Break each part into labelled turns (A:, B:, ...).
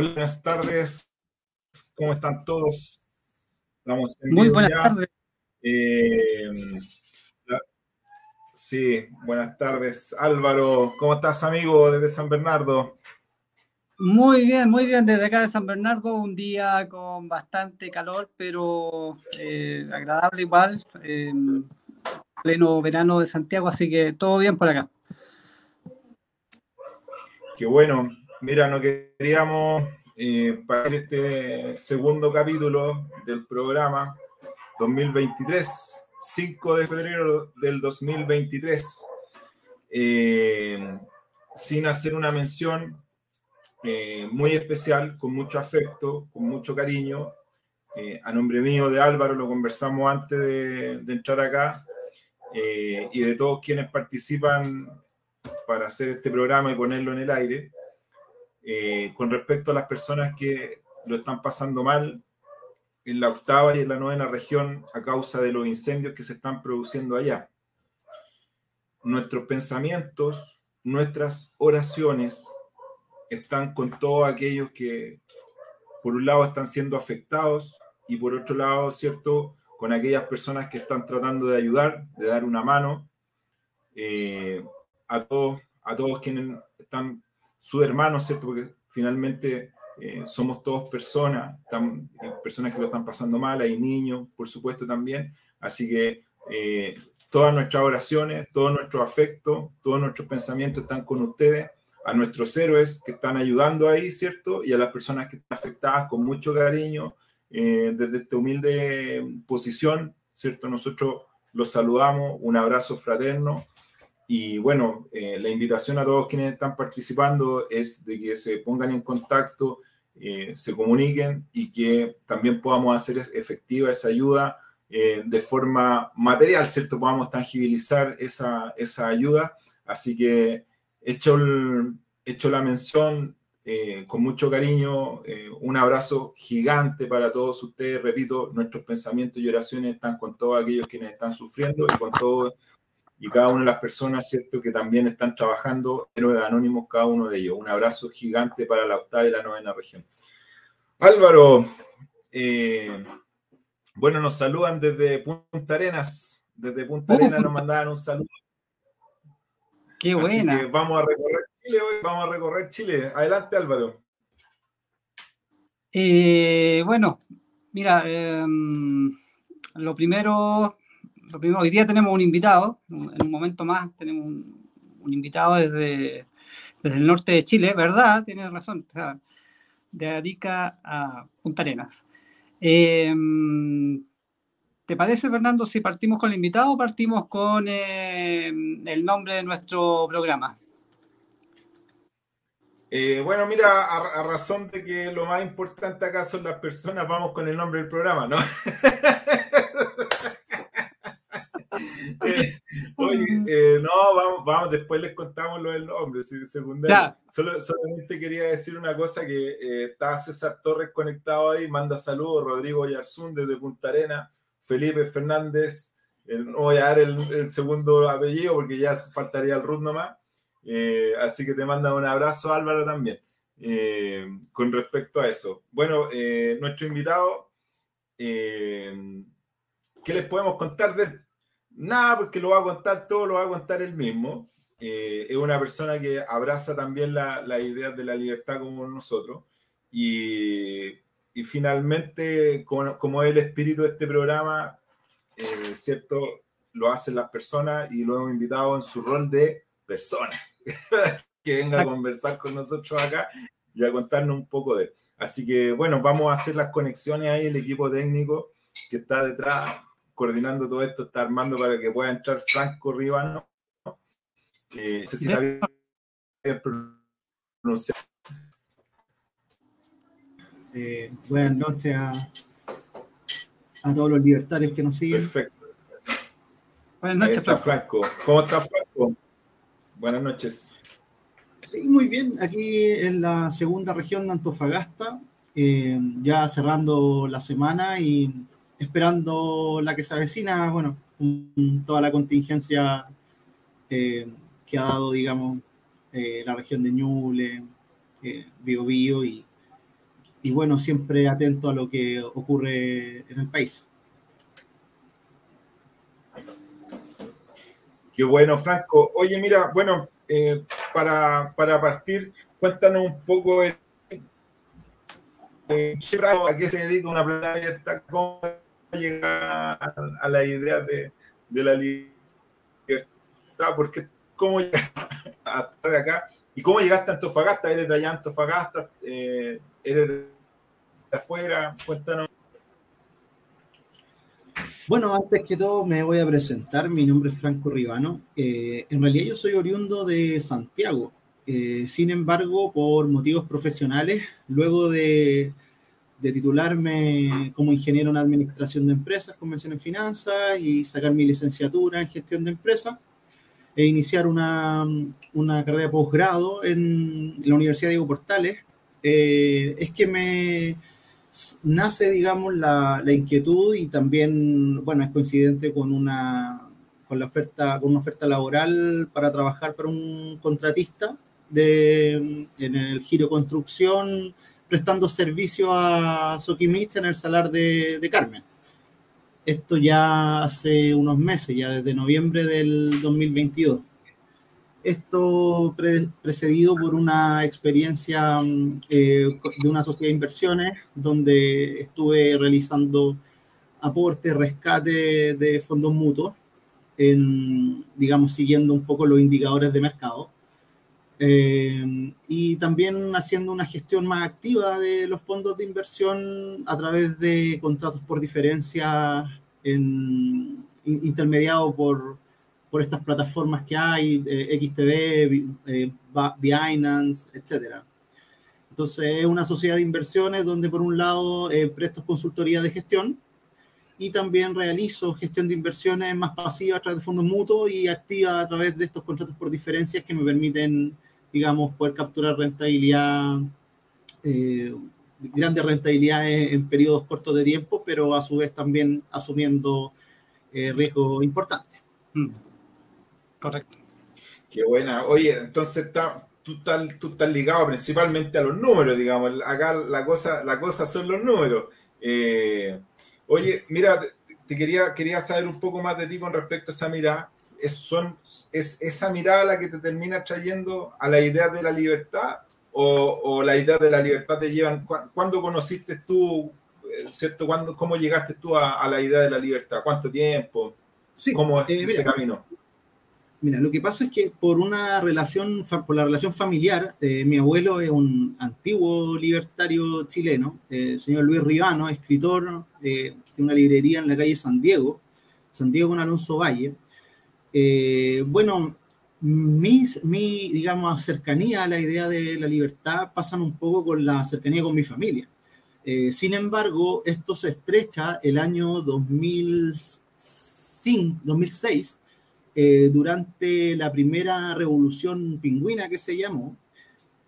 A: Hola, buenas tardes. ¿Cómo están todos?
B: Estamos Muy buenas tardes.
A: Eh, sí, buenas tardes. Álvaro, ¿cómo estás, amigo, desde San Bernardo?
B: Muy bien, muy bien. Desde acá de San Bernardo, un día con bastante calor, pero eh, agradable igual. Eh, pleno verano de Santiago, así que todo bien por acá.
A: Qué bueno. Mira, no queríamos eh, para este segundo capítulo del programa 2023, 5 de febrero del 2023, eh, sin hacer una mención eh, muy especial, con mucho afecto, con mucho cariño. a nombre mío, de Álvaro, lo conversamos antes de, de entrar acá, y de todos quienes participan para hacer este programa y ponerlo en el aire, eh, con respecto a las personas que lo están pasando mal en la octava y en la novena región a causa de los incendios que se están produciendo allá. Nuestros pensamientos, nuestras oraciones están con todos aquellos que, por un lado, están siendo afectados y por otro lado, ¿cierto?, con aquellas personas que están tratando de ayudar, de dar una mano. Eh, a todos, a todos quienes están, sus hermanos, ¿cierto? Porque finalmente eh, somos todos personas, eh, personas que lo están pasando mal, hay niños, por supuesto, también. Así que eh, todas nuestras oraciones, todo nuestro afecto, todos nuestros pensamientos están con ustedes, a nuestros héroes que están ayudando ahí, ¿cierto? Y a las personas que están afectadas con mucho cariño, desde esta humilde posición, ¿cierto? Nosotros los saludamos, un abrazo fraterno y bueno, eh, la invitación a todos quienes están participando es de que se pongan en contacto, eh, se comuniquen y que también podamos hacer efectiva esa ayuda eh, de forma material, ¿cierto? Podamos tangibilizar esa, esa ayuda. Así que hecho, hecho la mención, con mucho cariño, un abrazo gigante para todos ustedes. Repito, nuestros pensamientos y oraciones están con todos aquellos quienes están sufriendo y con todos y cada una de las personas, ¿cierto?, que también están trabajando, héroes anónimos, cada uno de ellos. Un abrazo gigante para la octava y la novena región. Álvaro, eh, bueno, nos saludan desde Punta Arenas. Desde Punta Arenas nos mandaban un saludo.
B: Qué buena.
A: vamos a recorrer Chile hoy, vamos a recorrer Chile. Adelante, Álvaro.
B: Eh, bueno, mira, em, lo primero hoy día tenemos un invitado, en un momento más tenemos un, invitado desde, desde, el norte de Chile, ¿verdad? Tienes razón, de Arica a Punta Arenas. Em, ¿Te parece, Fernando, si partimos con el invitado o partimos con em, el nombre de nuestro programa?
A: Eh, bueno, mira, a, razón de que lo más importante acá son las personas, vamos con el nombre del programa, ¿no? Oye, eh, no, vamos, vamos, después les contamos lo del nombre, secundario. Solo, solamente quería decir una cosa, que eh, está César Torres conectado ahí, manda saludos, Rodrigo Yarzún desde Punta Arena, Felipe Fernández, no voy a dar el, segundo apellido porque ya faltaría el Ruth nomás, eh, así que te manda un abrazo Álvaro también. con respecto a eso. Bueno, nuestro invitado, ¿qué les podemos contar de Nada, porque lo va a contar todo, lo va a contar él mismo. Eh, es una persona que abraza también la, la idea de la libertad como nosotros. Y, y finalmente, como, el espíritu de este programa, eh, ¿cierto? Lo hacen las personas y lo hemos invitado en su rol de persona, que venga a conversar con nosotros acá y a contarnos un poco de él. Así que, bueno, vamos a hacer las conexiones ahí, el equipo técnico que está detrás coordinando todo esto, está armando para que pueda entrar Franco Ribano. Eh, si
C: eh, buenas noches a, a, todos los libertarios que nos siguen.
A: Perfecto. Buenas noches, Franco. ¿Cómo está Franco? Buenas noches.
C: Sí, muy bien. Aquí en la segunda región de Antofagasta, eh, ya cerrando la semana y esperando la que se avecina, bueno, toda la contingencia eh, que ha dado, digamos, eh, la región de Ñuble, eh, Bio, Bio y, y bueno, siempre atento a lo que ocurre en el país.
A: Qué bueno, Franco. Oye, mira, bueno, eh, para, para, partir, cuéntanos un poco eh, a qué se dedica una plana abierta, cómo llegar a, la idea de, de, la libertad, porque cómo llegaste hasta de acá y cómo llegaste a Antofagasta, eres de allá Antofagasta, eh, eres de afuera, cuéntanos.
C: Bueno, antes que todo me voy a presentar. Mi nombre es Franco Ribano. Eh, en realidad yo soy oriundo de Santiago. Eh, sin embargo, por motivos profesionales, luego de, titularme como ingeniero en administración de empresas, convención en finanzas y sacar mi licenciatura en gestión de empresas, e iniciar una, una carrera de posgrado en la Universidad Diego Portales, eh, es que me, nace, digamos, la, inquietud y también, bueno, es coincidente con una, con la oferta, con una oferta laboral para trabajar para un contratista de, en el giro construcción, prestando servicio a Soquimich en el salar de, de Carmen. Esto ya hace unos meses, ya desde noviembre del 2022. Esto precedido por una experiencia mm, eh, de una sociedad de inversiones donde estuve realizando aporte, rescate de fondos mutuos, en, digamos, siguiendo un poco los indicadores de mercado. Eh, y también haciendo una gestión más activa de los fondos de inversión a través de contratos por diferencia en, intermediados por, por estas plataformas que hay, eh, XTB, eh, Binance, etc. Entonces es una sociedad de inversiones donde por un lado eh, presto consultoría de gestión y también realizo gestión de inversiones más pasiva a través de fondos mutuos y activa a través de estos contratos por diferencias que me permiten, digamos, poder capturar rentabilidad, eh, grandes rentabilidades en periodos cortos de tiempo, pero a su vez también asumiendo riesgo importante. Mm.
B: Correcto.
A: Qué buena. Oye, entonces está, tú, estás, tú estás ligado principalmente a los números, digamos. Acá la cosa, la cosa son los números. Eh, oye, mira, te, quería, quería saber un poco más de ti con respecto a esa mirada. ¿Es, son, ¿Es esa mirada la que te termina trayendo a la idea de la libertad? ¿O, o la idea de la libertad te llevan? ¿Cuándo conociste tú, eh, cierto? ¿Cuándo, ¿Cómo llegaste tú a, la idea de la libertad? ¿Cuánto tiempo?
C: Sí,
A: ¿Cómo es eh, ese camino?
C: Mira, lo que pasa es que por una relación, por la relación familiar, eh, mi abuelo es un antiguo libertario chileno, eh, el señor Luis Ribano, escritor de una librería en la calle San Diego, San Diego con Alonso Valle. Bueno, mis, mi, digamos, cercanía a la idea de la libertad pasan un poco con la cercanía con mi familia. sin embargo, esto se estrecha el año 2005, 2006 eh, durante la primera revolución pingüina que se llamó,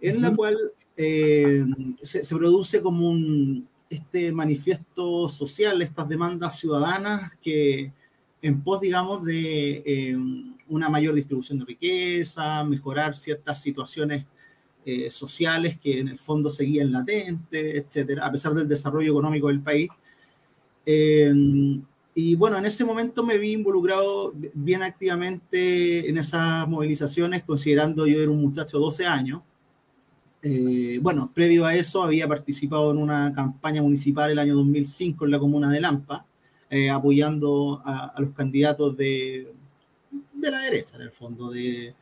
C: en la cual eh, se, produce como un, este manifiesto social, estas demandas ciudadanas que en pos, digamos, de eh, una mayor distribución de riqueza, mejorar ciertas situaciones sociales que en el fondo seguían latentes, etcétera, a pesar del desarrollo económico del país. Y bueno, en ese momento me vi involucrado bien activamente en esas movilizaciones, considerando yo era un muchacho de 12 años. Eh, bueno, previo a eso había participado en una campaña municipal el año 2005 en la comuna de Lampa, eh, apoyando a, los candidatos de, de, la derecha, en el fondo, de,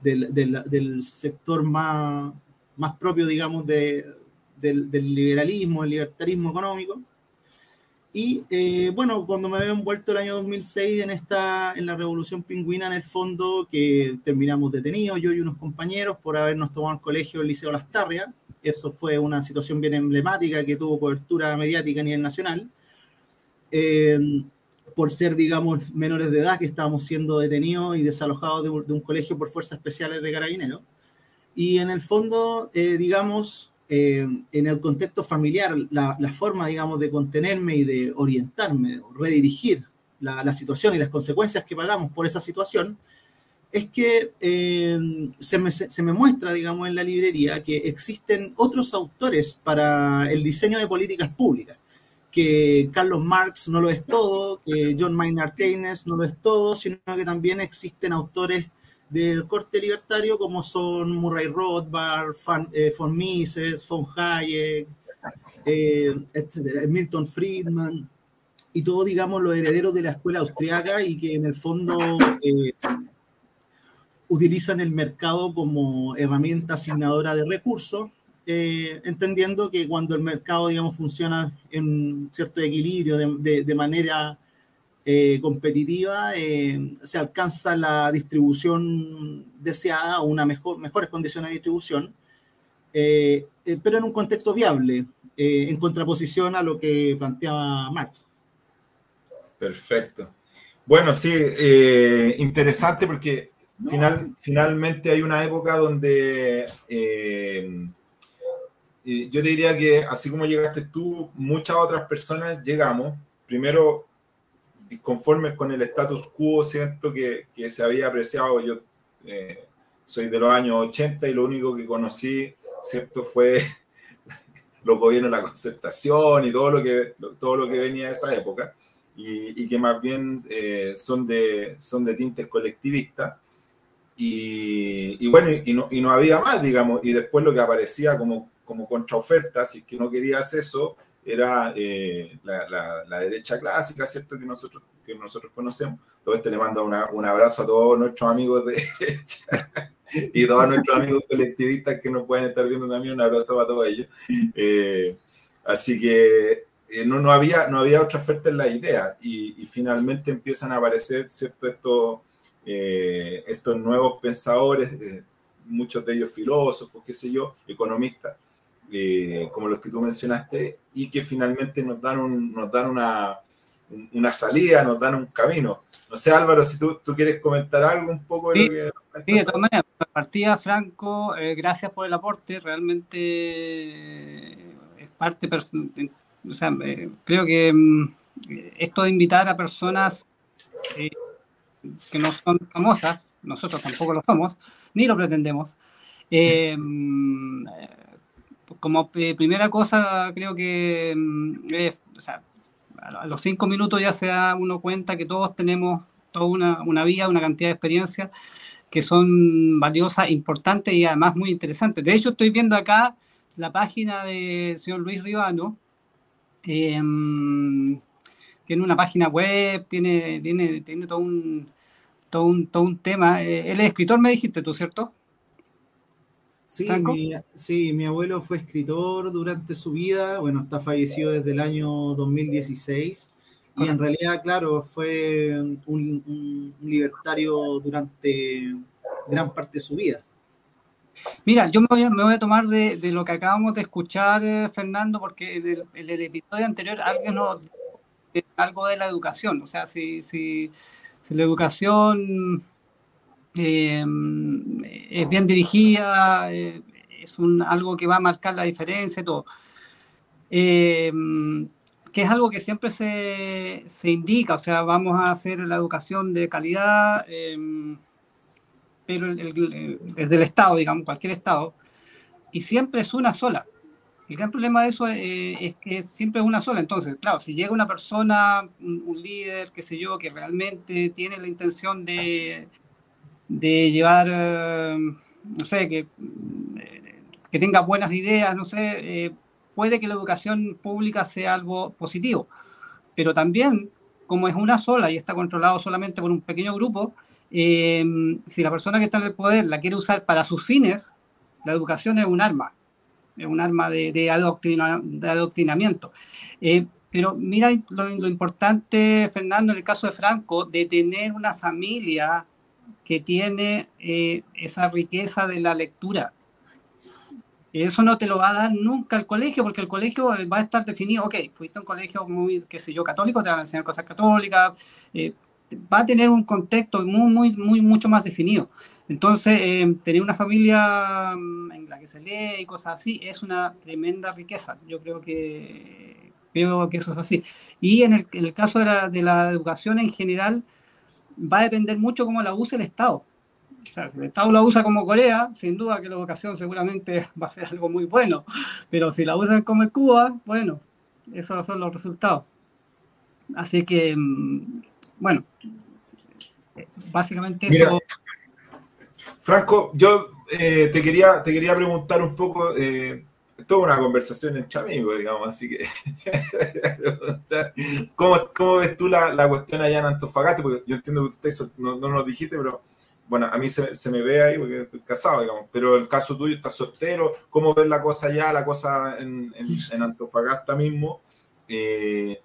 C: del sector más, más propio, digamos, del, del liberalismo, el libertarismo económico. Y eh, bueno, cuando me había envuelto el año 2006 en, esta, en la revolución pingüina, en el fondo, que terminamos detenidos, yo y unos compañeros, por habernos tomado al colegio el Liceo Las Tarrias. Eso fue una situación bien emblemática que tuvo cobertura mediática a nivel nacional. Eh, por ser, digamos, menores de edad que estábamos siendo detenidos y desalojados de, un colegio por fuerzas especiales de carabineros. Y en el fondo, eh, digamos, eh, en el contexto familiar, la, forma, digamos, de contenerme y de orientarme, redirigir la, situación y las consecuencias que pagamos por esa situación, es que eh, se, me, se, me, muestra, digamos, en la librería que existen otros autores para el diseño de políticas públicas, que Carlos Marx no lo es todo, que John Maynard Keynes no lo es todo, sino que también existen autores del corte libertario como son Murray Rothbard, eh, von Mises, von Hayek, eh, etcétera, Milton Friedman, y todos, digamos, los herederos de la escuela austriaca y que en el fondo eh, utilizan el mercado como herramienta asignadora de recursos, eh, entendiendo que cuando el mercado, digamos, funciona en cierto equilibrio de, de, manera eh, competitiva, eh, se alcanza la distribución deseada o una mejor, mejores condiciones de distribución, pero en un contexto viable, en contraposición a lo que planteaba Marx.
A: Perfecto. Bueno, sí, interesante porque Final, finalmente hay una época donde yo te diría que así como llegaste tú, muchas otras personas llegamos, primero disconformes con el status quo, siento que, que se había apreciado, yo eh, soy de los años 80 y lo único que conocí, ¿cierto? Fue los gobiernos la concertación y todo lo que, todo lo que venía de esa época, y, y que más bien eh, son, de, son de tintes colectivistas. Y, bueno, y no, y no, había más, digamos, y después lo que aparecía como, como contraoferta, si es que no querías eso, era eh, la, la, derecha clásica, ¿cierto? Que nosotros, que nosotros conocemos. Todo este le mando una, un abrazo a todos nuestros amigos de derecha y todos nuestros amigos colectivistas que nos pueden estar viendo también, un abrazo a todos ellos. Eh, así que eh, no, no, había, no había otra oferta en la idea y, y finalmente empiezan a aparecer, ¿cierto? Estos estos nuevos pensadores, muchos de ellos filósofos, qué sé yo, economistas, eh, como los que tú mencionaste, y que finalmente nos dan, un, nos dan una, una salida, nos dan un camino. No sé, Álvaro, si tú, tú quieres comentar algo un poco de
B: sí, lo que... Sí, de todas maneras, partida, Franco, gracias por el aporte, realmente es parte, o sea, creo que mm, esto de invitar a personas que no son famosas, nosotros tampoco lo somos, ni lo pretendemos. Eh, como primera cosa, creo que mm, a los cinco minutos ya se da uno cuenta que todos tenemos toda una, una vida, una cantidad de experiencias que son valiosas, importantes y además muy interesantes. De hecho, estoy viendo acá la página del señor Luis Ribano, eh, tiene una página web, tiene, tiene, tiene todo un, todo un, todo un tema. Eh, él es escritor, me dijiste tú, ¿cierto?
C: Sí mi, sí, mi abuelo fue escritor durante su vida, bueno, está fallecido desde el año 2016 y en realidad, claro, fue un, un, libertario durante gran parte de su vida.
B: Mira, yo me voy a, me voy a tomar de, de, lo que acabamos de escuchar, eh, Fernando, porque en el, en el, episodio anterior alguien nos algo de la educación, o sea, si, si, si la educación eh, es bien dirigida, eh, es un, algo que va a marcar la diferencia y todo. Eh, que es algo que siempre se, se, indica, o sea, vamos a hacer la educación de calidad, pero el, el, desde el Estado, digamos, cualquier Estado, y siempre es una sola. El gran problema de eso eh, es que siempre es una sola. Entonces, claro, si llega una persona, un, líder, qué sé yo, que realmente tiene la intención de, de llevar, eh, no sé, que, que tenga buenas ideas, no sé, eh, puede que la educación pública sea algo positivo. Pero también, como es una sola y está controlado solamente por un pequeño grupo, si la persona que está en el poder la quiere usar para sus fines, la educación es un arma es un arma de, de, adoctrina, de adoctrinamiento. Eh, pero mira lo, lo, importante, Fernando, en el caso de Franco, de tener una familia que tiene eh, esa riqueza de la lectura. Eso no te lo va a dar nunca el colegio, porque el colegio va a estar definido, ok, fuiste un colegio muy, qué sé yo, católico, te van a enseñar cosas católicas, eh, va a tener un contexto muy, muy, muy, mucho más definido. Entonces, eh, tener una familia mm, en la que se lee y cosas así es una tremenda riqueza. Yo creo que, creo que eso es así. Y en el, caso de la, educación en general, va a depender mucho cómo la use el Estado. si el Estado la usa como Corea, sin duda que la educación seguramente va a ser algo muy bueno, pero si la usan como Cuba, bueno, esos son los resultados. Así que, mm, bueno, básicamente eso...
A: Franco, yo eh, te, quería, te quería preguntar un poco, eh, toda una conversación entre amigos, digamos, así que, ¿cómo, ves tú la, cuestión allá en Antofagasta? Porque yo entiendo que usted no, no nos dijiste, pero bueno, a mí se, me ve ahí porque estoy casado, digamos, pero el caso tuyo está soltero, ¿cómo ves la cosa allá, la cosa en, Antofagasta mismo? Eh,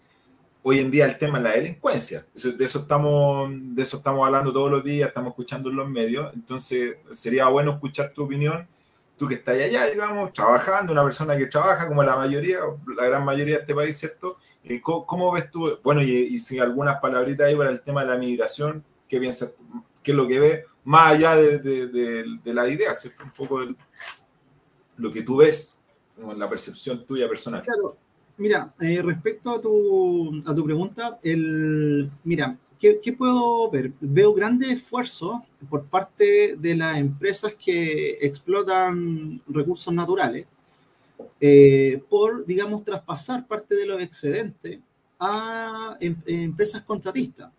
A: hoy en día el tema es la delincuencia, de eso, estamos, de eso estamos hablando todos los días, estamos escuchando en los medios, entonces sería bueno escuchar tu opinión, tú que estás allá, digamos, trabajando, una persona que trabaja como la mayoría, la gran mayoría de este país, ¿cierto? Eh, ¿Cómo, ves tú, bueno, y, y si algunas palabritas ahí para el tema de la migración, ¿qué piensas? ¿Qué es lo que ves? más allá de, la idea, ¿cierto? Un poco lo que tú ves, la percepción tuya personal.
C: Claro, mira, eh, respecto a tu, a tu pregunta, el, mira, ¿qué, puedo ver? Veo grande esfuerzo por parte de las empresas que explotan recursos naturales eh, por, digamos, traspasar parte de los excedentes a em, empresas contratistas.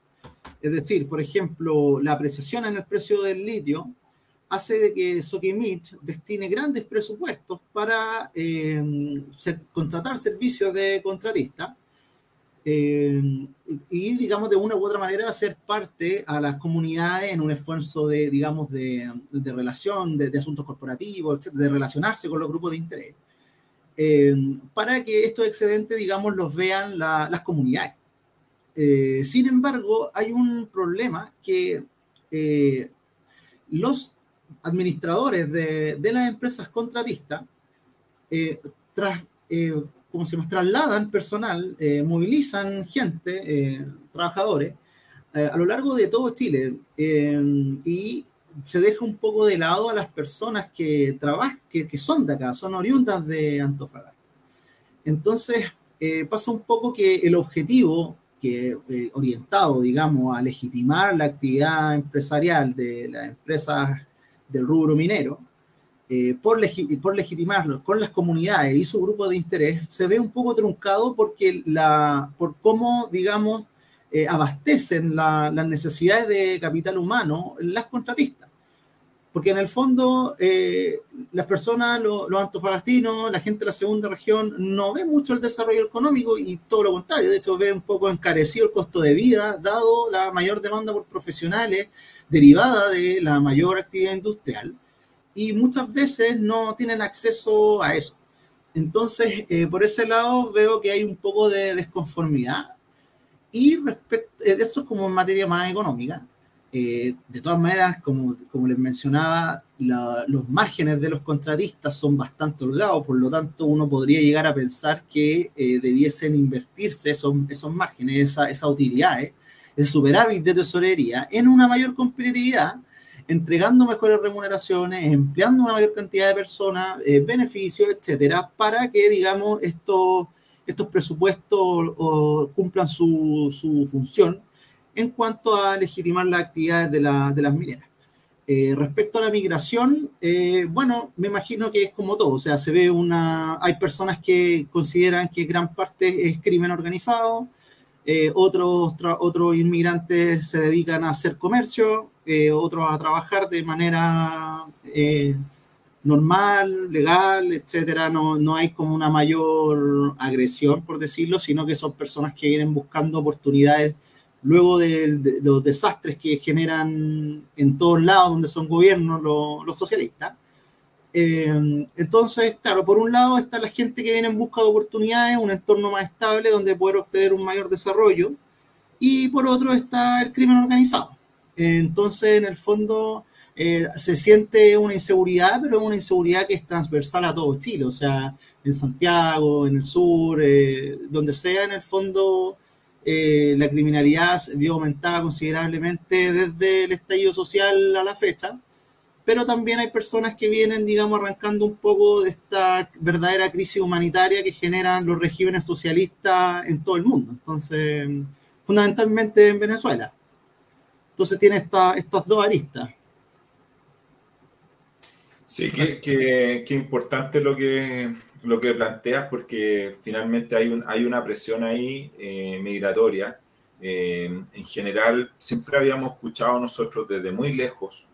C: Es decir, por ejemplo, la apreciación en el precio del litio hace de que Sokimich destine grandes presupuestos para eh, contratar servicios de contratista eh, y, digamos, de una u otra manera hacer parte a las comunidades en un esfuerzo de, digamos, de, relación, de, asuntos corporativos, de relacionarse con los grupos de interés, eh, para que estos excedentes, digamos, los vean las comunidades. Eh, sin embargo, hay un problema que eh, los administradores de, las empresas contratistas eh, como se trasladan personal, movilizan gente, trabajadores, a lo largo de todo Chile y se deja un poco de lado a las personas que trabajan, que, que son de acá, son oriundas de Antofagasta. Entonces, pasa un poco que el objetivo que eh, orientado, digamos, a legitimar la actividad empresarial de las empresas del rubro minero, eh, por, por legitimarlo con las comunidades y su grupo de interés, se ve un poco truncado porque la, por cómo, digamos, eh, abastecen las necesidades de capital humano las contratistas. Porque en el fondo, eh, las personas, los, antofagastinos, la gente de la segunda región, no ve mucho el desarrollo económico y todo lo contrario. De hecho, ve un poco encarecido el costo de vida, dado la mayor demanda por profesionales derivada de la mayor actividad industrial. Y muchas veces no tienen acceso a eso. Entonces, eh, por ese lado, veo que hay un poco de desconformidad. Y respecto, eh, eso es como en materia más económica. Eh, de todas maneras, como, como les mencionaba, los márgenes de los contratistas son bastante holgados, por lo tanto uno podría llegar a pensar que eh, debiesen invertirse esos, esos márgenes, esa, esa utilidad, ese superávit de tesorería en una mayor competitividad, entregando mejores remuneraciones, empleando una mayor cantidad de personas, eh, beneficios, etcétera, para que, digamos, estos, estos presupuestos cumplan su, su función en cuanto a legitimar las actividades de, las mineras. Eh, respecto a la migración, eh, bueno, me imagino que es como todo, o sea, se ve una, hay personas que consideran que gran parte es crimen organizado, eh, otros, otros inmigrantes se dedican a hacer comercio, otros a trabajar de manera normal, legal, etcétera, no, no hay como una mayor agresión, por decirlo, sino que son personas que vienen buscando oportunidades luego de, los desastres que generan en todos lados donde son gobiernos los, socialistas. Eh, entonces, claro, por un lado está la gente que viene en busca de oportunidades, un entorno más estable donde poder obtener un mayor desarrollo, y por otro está el crimen organizado. Entonces, en el fondo, eh, se siente una inseguridad, pero es una inseguridad que es transversal a todo Chile, o sea, en Santiago, en el sur, eh, donde sea, en el fondo eh, la criminalidad vio aumentada considerablemente desde el estallido social a la fecha, pero también hay personas que vienen, digamos, arrancando un poco de esta verdadera crisis humanitaria que generan los regímenes socialistas en todo el mundo, entonces, fundamentalmente en Venezuela. Entonces tiene esta, estas dos aristas.
A: Sí, qué importante lo que, lo que planteas porque finalmente hay, un, hay una presión ahí eh, migratoria. Eh, en general, siempre habíamos escuchado nosotros desde muy lejos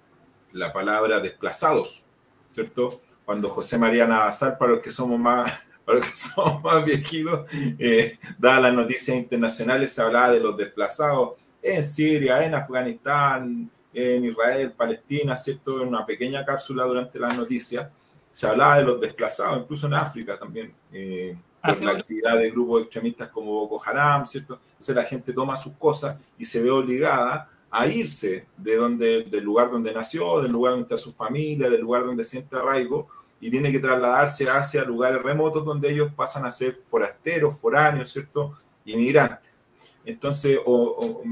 A: la palabra desplazados, ¿cierto? Cuando José María Navasar, para los que somos más, para los que somos más viejitos, eh, daba las noticias internacionales, se hablaba de los desplazados en Siria, en Afganistán, en Israel, Palestina, ¿cierto? En una pequeña cápsula durante las noticias, se hablaba de los desplazados, incluso en África también, eh, por la actividad de grupos extremistas como Boko Haram, ¿cierto? Entonces la gente toma sus cosas y se ve obligada a irse de donde, del lugar donde nació, del lugar donde está su familia, del lugar donde siente arraigo, y tiene que trasladarse hacia lugares remotos donde ellos pasan a ser forasteros, foráneos, ¿cierto? Inmigrantes. Entonces, o, o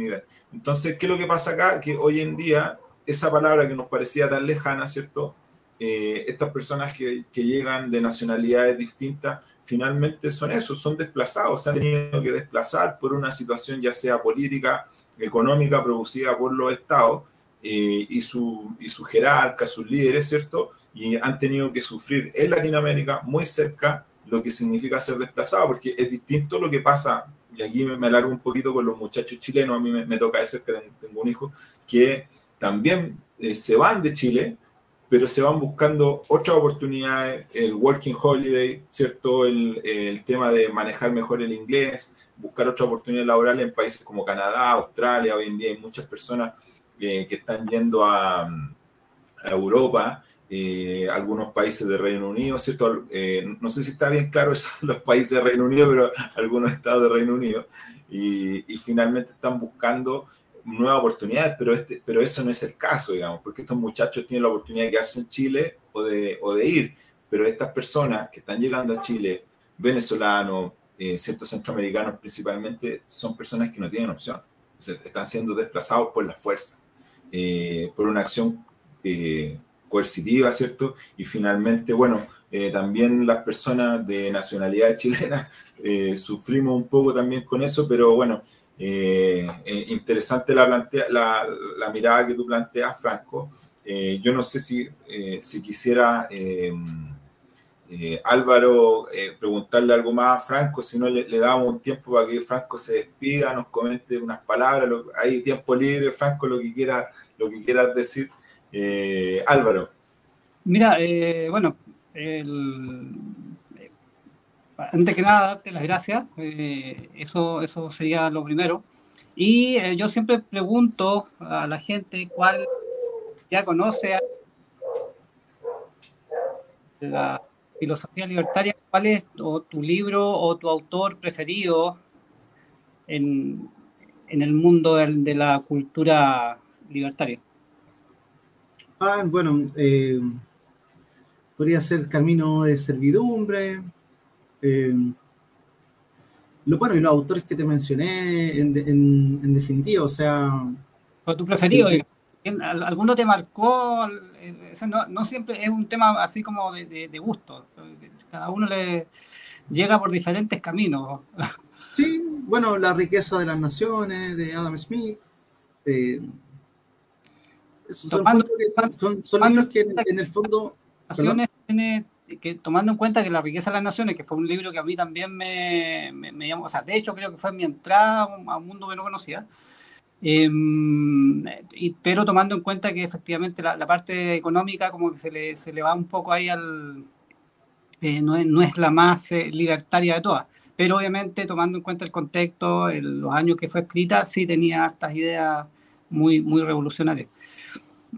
A: Entonces, ¿qué es lo que pasa acá? Que hoy en día, esa palabra que nos parecía tan lejana, ¿cierto? Eh, estas personas que, que, llegan de nacionalidades distintas, finalmente son esos, son desplazados, se han tenido que desplazar por una situación ya sea política, económica, producida por los estados eh, y, su, y sus jerarcas, sus líderes, ¿cierto? Y han tenido que sufrir en Latinoamérica muy cerca lo que significa ser desplazado, porque es distinto lo que pasa y aquí me, alargo un poquito con los muchachos chilenos, a mí me, toca ese que tengo un hijo, que también eh, se van de Chile, pero se van buscando otras oportunidades, el working holiday, ¿cierto? El, el tema de manejar mejor el inglés, buscar otras oportunidades laborales en países como Canadá, Australia, hoy en día hay muchas personas eh, que están yendo a, a Europa eh, algunos países de Reino Unido, ¿cierto? Eh, no sé si está bien claro eso, los países de Reino Unido, pero algunos estados de Reino Unido. Y, finalmente están buscando nuevas oportunidades, pero, este, pero eso no es el caso, digamos, porque estos muchachos tienen la oportunidad de quedarse en Chile o de, o de ir, pero estas personas que están llegando a Chile, venezolanos, eh, ciertos centroamericanos principalmente, son personas que no tienen opción, están siendo desplazados por la fuerza, por una acción coercitiva, ¿cierto? Y finalmente, bueno, eh, también las personas de nacionalidad chilena eh, sufrimos un poco también con eso, pero bueno, eh, interesante la, plantea, la, mirada que tú planteas, Franco. yo no sé si, si quisiera Álvaro preguntarle algo más a Franco, si no le, le, damos un tiempo para que Franco se despida, nos comente unas palabras, hay tiempo libre, Franco, lo que quiera, lo que quieras decir. Eh, Álvaro.
B: Mira, eh, bueno, antes que nada, darte las gracias. Eh, eso, eso sería lo primero. Y yo siempre pregunto a la gente cuál ya conoce la filosofía libertaria, cuál es tu libro o tu autor preferido en, el mundo de la cultura libertaria.
C: Ah, bueno, eh, podría ser Camino de Servidumbre. Eh, lo, bueno, y los autores que te mencioné en, definitiva, o sea...
B: ¿Tu preferido? ¿Alguno te marcó? no, siempre es un tema así como de, gusto. Cada uno le llega por diferentes caminos.
C: Sí, bueno, La riqueza de las naciones, de Adam Smith. Eh, son, libros que en, el fondo...
B: que, tomando en cuenta que La riqueza de las naciones, que fue un libro que a mí también me, me, llamó, o sea, de hecho creo que fue mi entrada a un mundo que no conocía, em, pero tomando en cuenta que efectivamente la, parte económica como que se le, se le va un poco ahí al... Eh, no, es, no, es, la más eh, libertaria de todas, pero obviamente tomando en cuenta el contexto, los años que fue escrita, sí tenía hartas ideas muy, muy revolucionarias.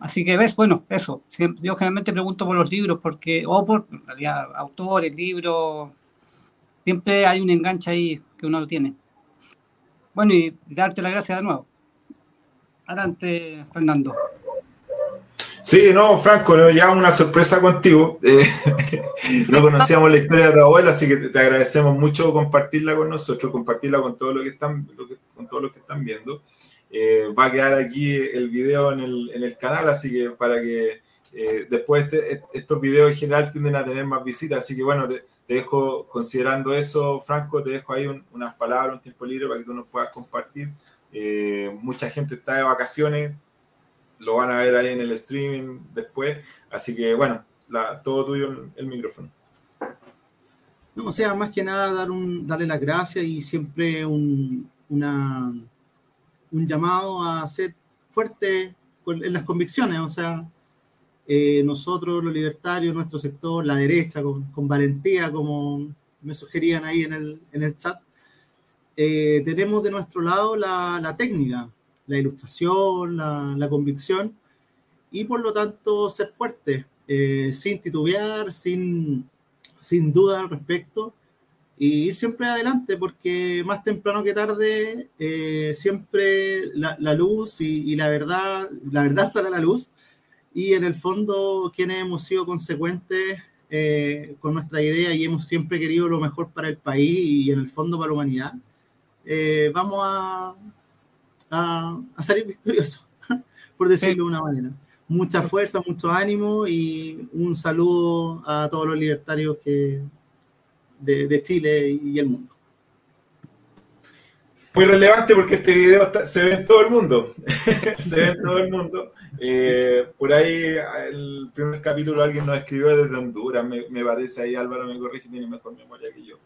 B: Así que ves, bueno, eso. yo generalmente pregunto por los libros, porque, o por, en realidad, autores, libros, siempre hay un enganche ahí que uno lo tiene. Bueno, y darte la gracia de nuevo. Adelante, Fernando.
A: Sí, no, Franco, ya una sorpresa contigo. Eh, no conocíamos la historia de tu abuelo, así que te agradecemos mucho compartirla con nosotros, compartirla con todos los que están, con todos los que están viendo. Eh, va a quedar aquí el video en el, en el canal, así que para que eh, después este, estos videos en general tienden a tener más visitas, así que bueno, te, dejo considerando eso, Franco, te dejo ahí unas palabras, un tiempo libre para que tú nos puedas compartir. Eh, mucha gente está de vacaciones, lo van a ver ahí en el streaming después, así que bueno, todo tuyo el, micrófono.
C: No, o sea, más que nada dar un, darle las gracias y siempre un, una, un llamado a ser fuerte en las convicciones, o sea, eh, nosotros los libertarios, nuestro sector, la derecha, con, valentía, como me sugerían ahí en el, en el chat, eh, tenemos de nuestro lado la, técnica, la ilustración, la, la, convicción, y por lo tanto ser fuerte, eh, sin titubear, sin, sin duda al respecto, y ir siempre adelante, porque más temprano que tarde, siempre la, la luz y, y, la verdad, la verdad sale a la luz, y en el fondo quienes hemos sido consecuentes eh, con nuestra idea y hemos siempre querido lo mejor para el país y en el fondo para la humanidad, eh, vamos a, a, salir victoriosos, por decirlo de una manera. Mucha fuerza, mucho ánimo y un saludo a todos los libertarios que, de, Chile y el mundo
A: muy relevante porque este video se ve en todo el mundo. se ve en todo el mundo. Eh, por ahí, el primer capítulo alguien nos escribió desde Honduras, me, parece ahí Álvaro me corrige, tiene mejor memoria que yo.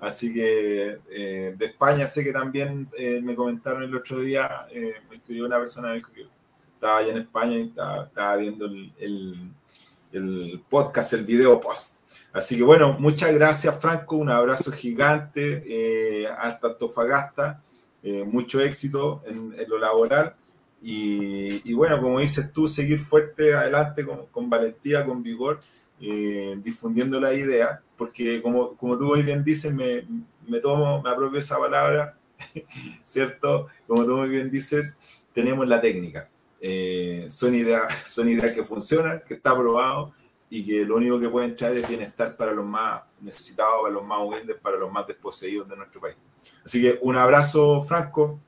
A: Así que eh, de España sé que también eh, me comentaron el otro día, me escribió una persona que estaba allá en España y estaba, viendo el, el, podcast, el video post. Así que bueno, muchas gracias Franco, un abrazo gigante hasta Antofagasta, mucho éxito en, lo laboral y, bueno, como dices tú, seguir fuerte adelante con, valentía, con vigor, eh, difundiendo la idea, porque como, como tú muy bien dices, me, me tomo, me apropio esa palabra, ¿cierto? Como tú muy bien dices, tenemos la técnica. Eh, son, ideas, son ideas que funcionan, que está probado y que lo único que pueden traer es bienestar para los más necesitados, para los más humildes, para los más desposeídos de nuestro país. Así que un abrazo, Franco,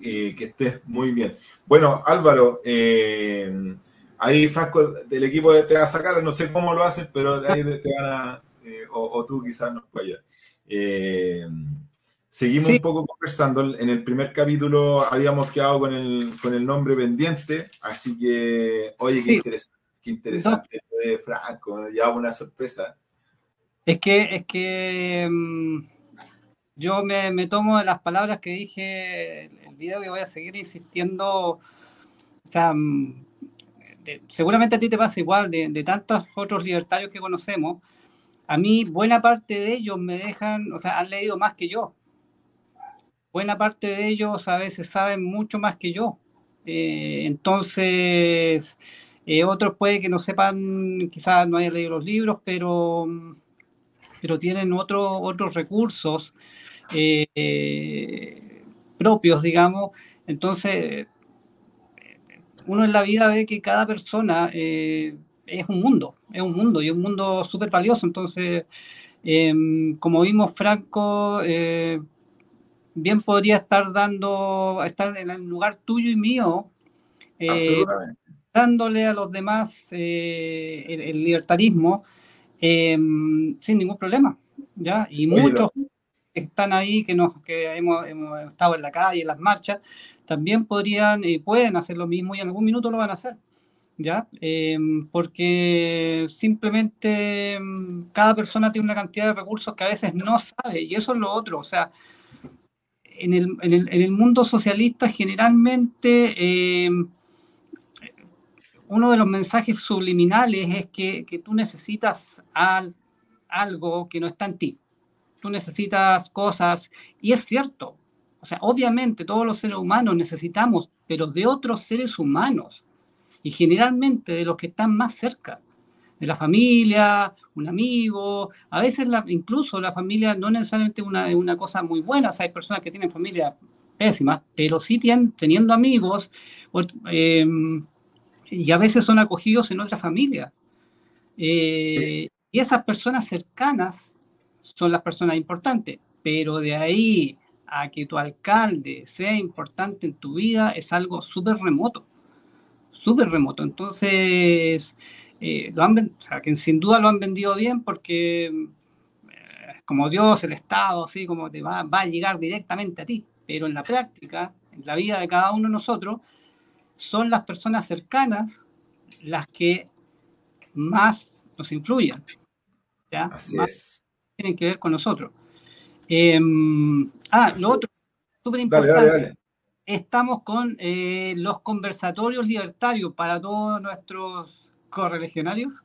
A: que estés muy bien. Bueno, Álvaro, eh, ahí Franco del equipo te va a sacar, no sé cómo lo haces, pero de ahí te van a, eh, o, tú quizás nos vayas. Eh, seguimos un poco conversando. En el primer capítulo habíamos quedado con el, con el nombre pendiente, así que, oye, qué interesante, qué interesante de Franco, ya una sorpresa.
B: Es que, es que mm, yo me, me, tomo de las palabras que dije en el video que voy a seguir insistiendo. O sea, mm, seguramente a ti te pasa igual, de, de, tantos otros libertarios que conocemos. A mí, buena parte de ellos me dejan, o sea, han leído más que yo. Buena parte de ellos a veces saben mucho más que yo. Eh, entonces, eh, otros puede que no sepan, quizás no hayan leído los libros, pero, pero tienen otro, otros recursos eh, propios, digamos. Entonces, uno en la vida ve que cada persona eh, es un mundo, es un mundo y un mundo súper valioso. Entonces, em, como vimos, Franco bien podría estar dando, estar en el lugar tuyo y mío, dándole a los demás el, libertarismo em, sin ningún problema. ¿ya? Y muchos están ahí, que, nos, que hemos, estado en la calle, en las marchas, también podrían y pueden hacer lo mismo y en algún minuto lo van a hacer. ¿Ya? Em, porque simplemente em, cada persona tiene una cantidad de recursos que a veces no sabe, y eso es lo otro. O sea, en el, en el, en el mundo socialista generalmente uno de los mensajes subliminales es que, que tú necesitas al, algo que no está en ti. Tú necesitas cosas, y es cierto, o sea, obviamente todos los seres humanos necesitamos, pero de otros seres humanos, y generalmente de los que están más cerca, de la familia, un amigo, a veces incluso la familia no necesariamente una, una cosa muy buena, o sea, hay personas que tienen familia pésima, pero sí tienen, teniendo amigos, em, y a veces son acogidos en otra familia. Eh, y esas personas cercanas son las personas importantes, pero de ahí a que tu alcalde sea importante en tu vida es algo súper remoto, súper remoto. Entonces, eh, lo han, o sea, que sin duda lo han vendido bien porque eh, como Dios, el Estado, así como te va, va a llegar directamente a ti, pero en la práctica, en la vida de cada uno de nosotros, son las personas cercanas las que más nos influyen. ¿ya?
A: Así
B: Más
A: es.
B: tienen que ver con nosotros. Em, ah,
A: Así
B: lo otro, súper importante. Estamos con eh, los conversatorios libertarios para todos nuestros correligionarios.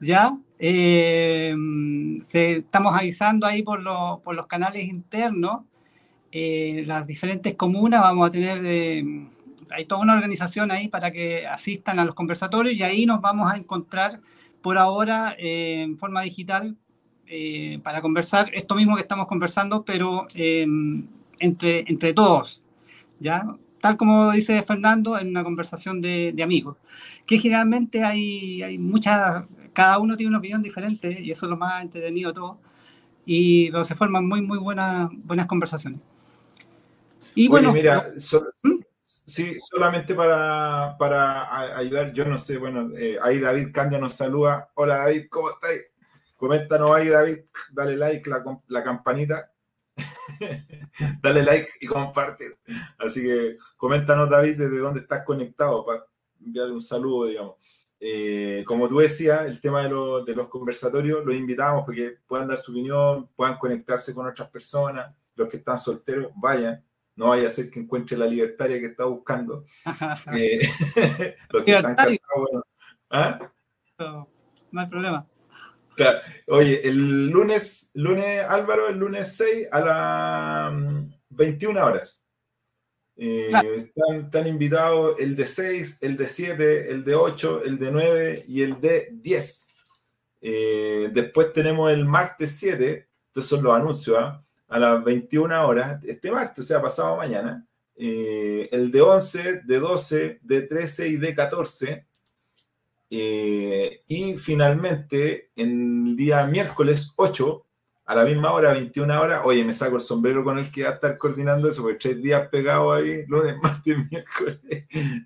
B: Ya eh, se- estamos avisando ahí por, los- por los canales internos. eh, las diferentes comunas vamos a tener, eh, hay toda una organización ahí para que asistan a los conversatorios y ahí nos vamos a encontrar por ahora eh, en forma digital eh, para conversar esto mismo que estamos conversando, pero eh, entre, entre todos. ¿ya? Tal como dice Fernando, en una conversación de, de amigos, que generalmente hay, hay muchas, cada uno tiene una opinión diferente y eso es lo más entretenido de todo, y pero se forman muy, muy buenas, buenas conversaciones. Y
A: Oye,
B: bueno,
A: mira, so-
B: ¿Mm?
A: Sí, solamente para, para ayudar, yo no sé, bueno, eh, ahí David Candia nos saluda. Hola David, ¿cómo estás? Coméntanos ahí, David, dale like, la, la campanita. dale like y comparte. Así que coméntanos, David, desde dónde estás conectado para enviarle un saludo, digamos. Eh, como tú decías, el tema de, los- de los conversatorios, los invitamos porque puedan dar su opinión, puedan conectarse con otras personas. Los que están solteros, vayan. No vaya a ser que encuentre la libertaria que está buscando. Eh, los que están casados, bueno. ¿Ah?
B: no hay problema.
A: Claro. Oye, el lunes, lunes, Álvaro, el lunes 6 a las mm, 21 horas. Eh,
B: Claro.
A: están, están invitados el de 6, el de 7, el de 8, el de 9 y el de 10. Eh, después tenemos el martes 7, estos son los anuncios, ¿ah? A las 21 horas, este martes, o sea, pasado mañana. Eh, el de 11, de 12, de 13 y de 14. Eh, y finalmente, en el día miércoles 8, a la misma hora, 21 horas, oye, me saco el sombrero con el que va a estar coordinando eso, porque tres días pegados ahí, lunes, martes, miércoles.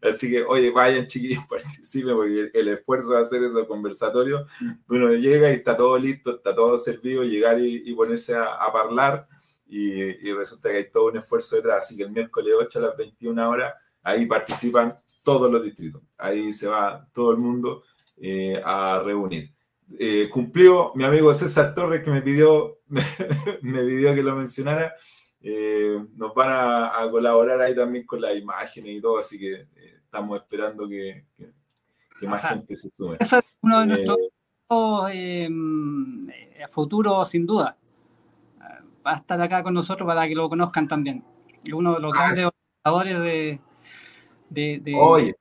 A: Así que, oye, vayan chiquillos, participen, porque el, el esfuerzo de hacer esos conversatorios, uno llega y está todo listo, está todo servido, llegar y, y ponerse a, a hablar, y, y resulta que hay todo un esfuerzo detrás. Así que el miércoles 8 a las 21 horas, ahí participan todos los distritos. Ahí se va todo el mundo eh, a reunir. Eh, cumplió mi amigo César Torres que me pidió, me pidió que lo mencionara. Eh, nos van a, a colaborar ahí también con las imágenes y todo, así que eh, estamos esperando que, que- que más gente se sume.
B: Ese es uno de
A: Eh,
B: nuestros futuros, sin duda. Va a estar acá con nosotros para que lo conozcan también. Es uno de los
A: Ah,
B: grandes
A: sí.
B: organizadores de, de, de
A: Oye.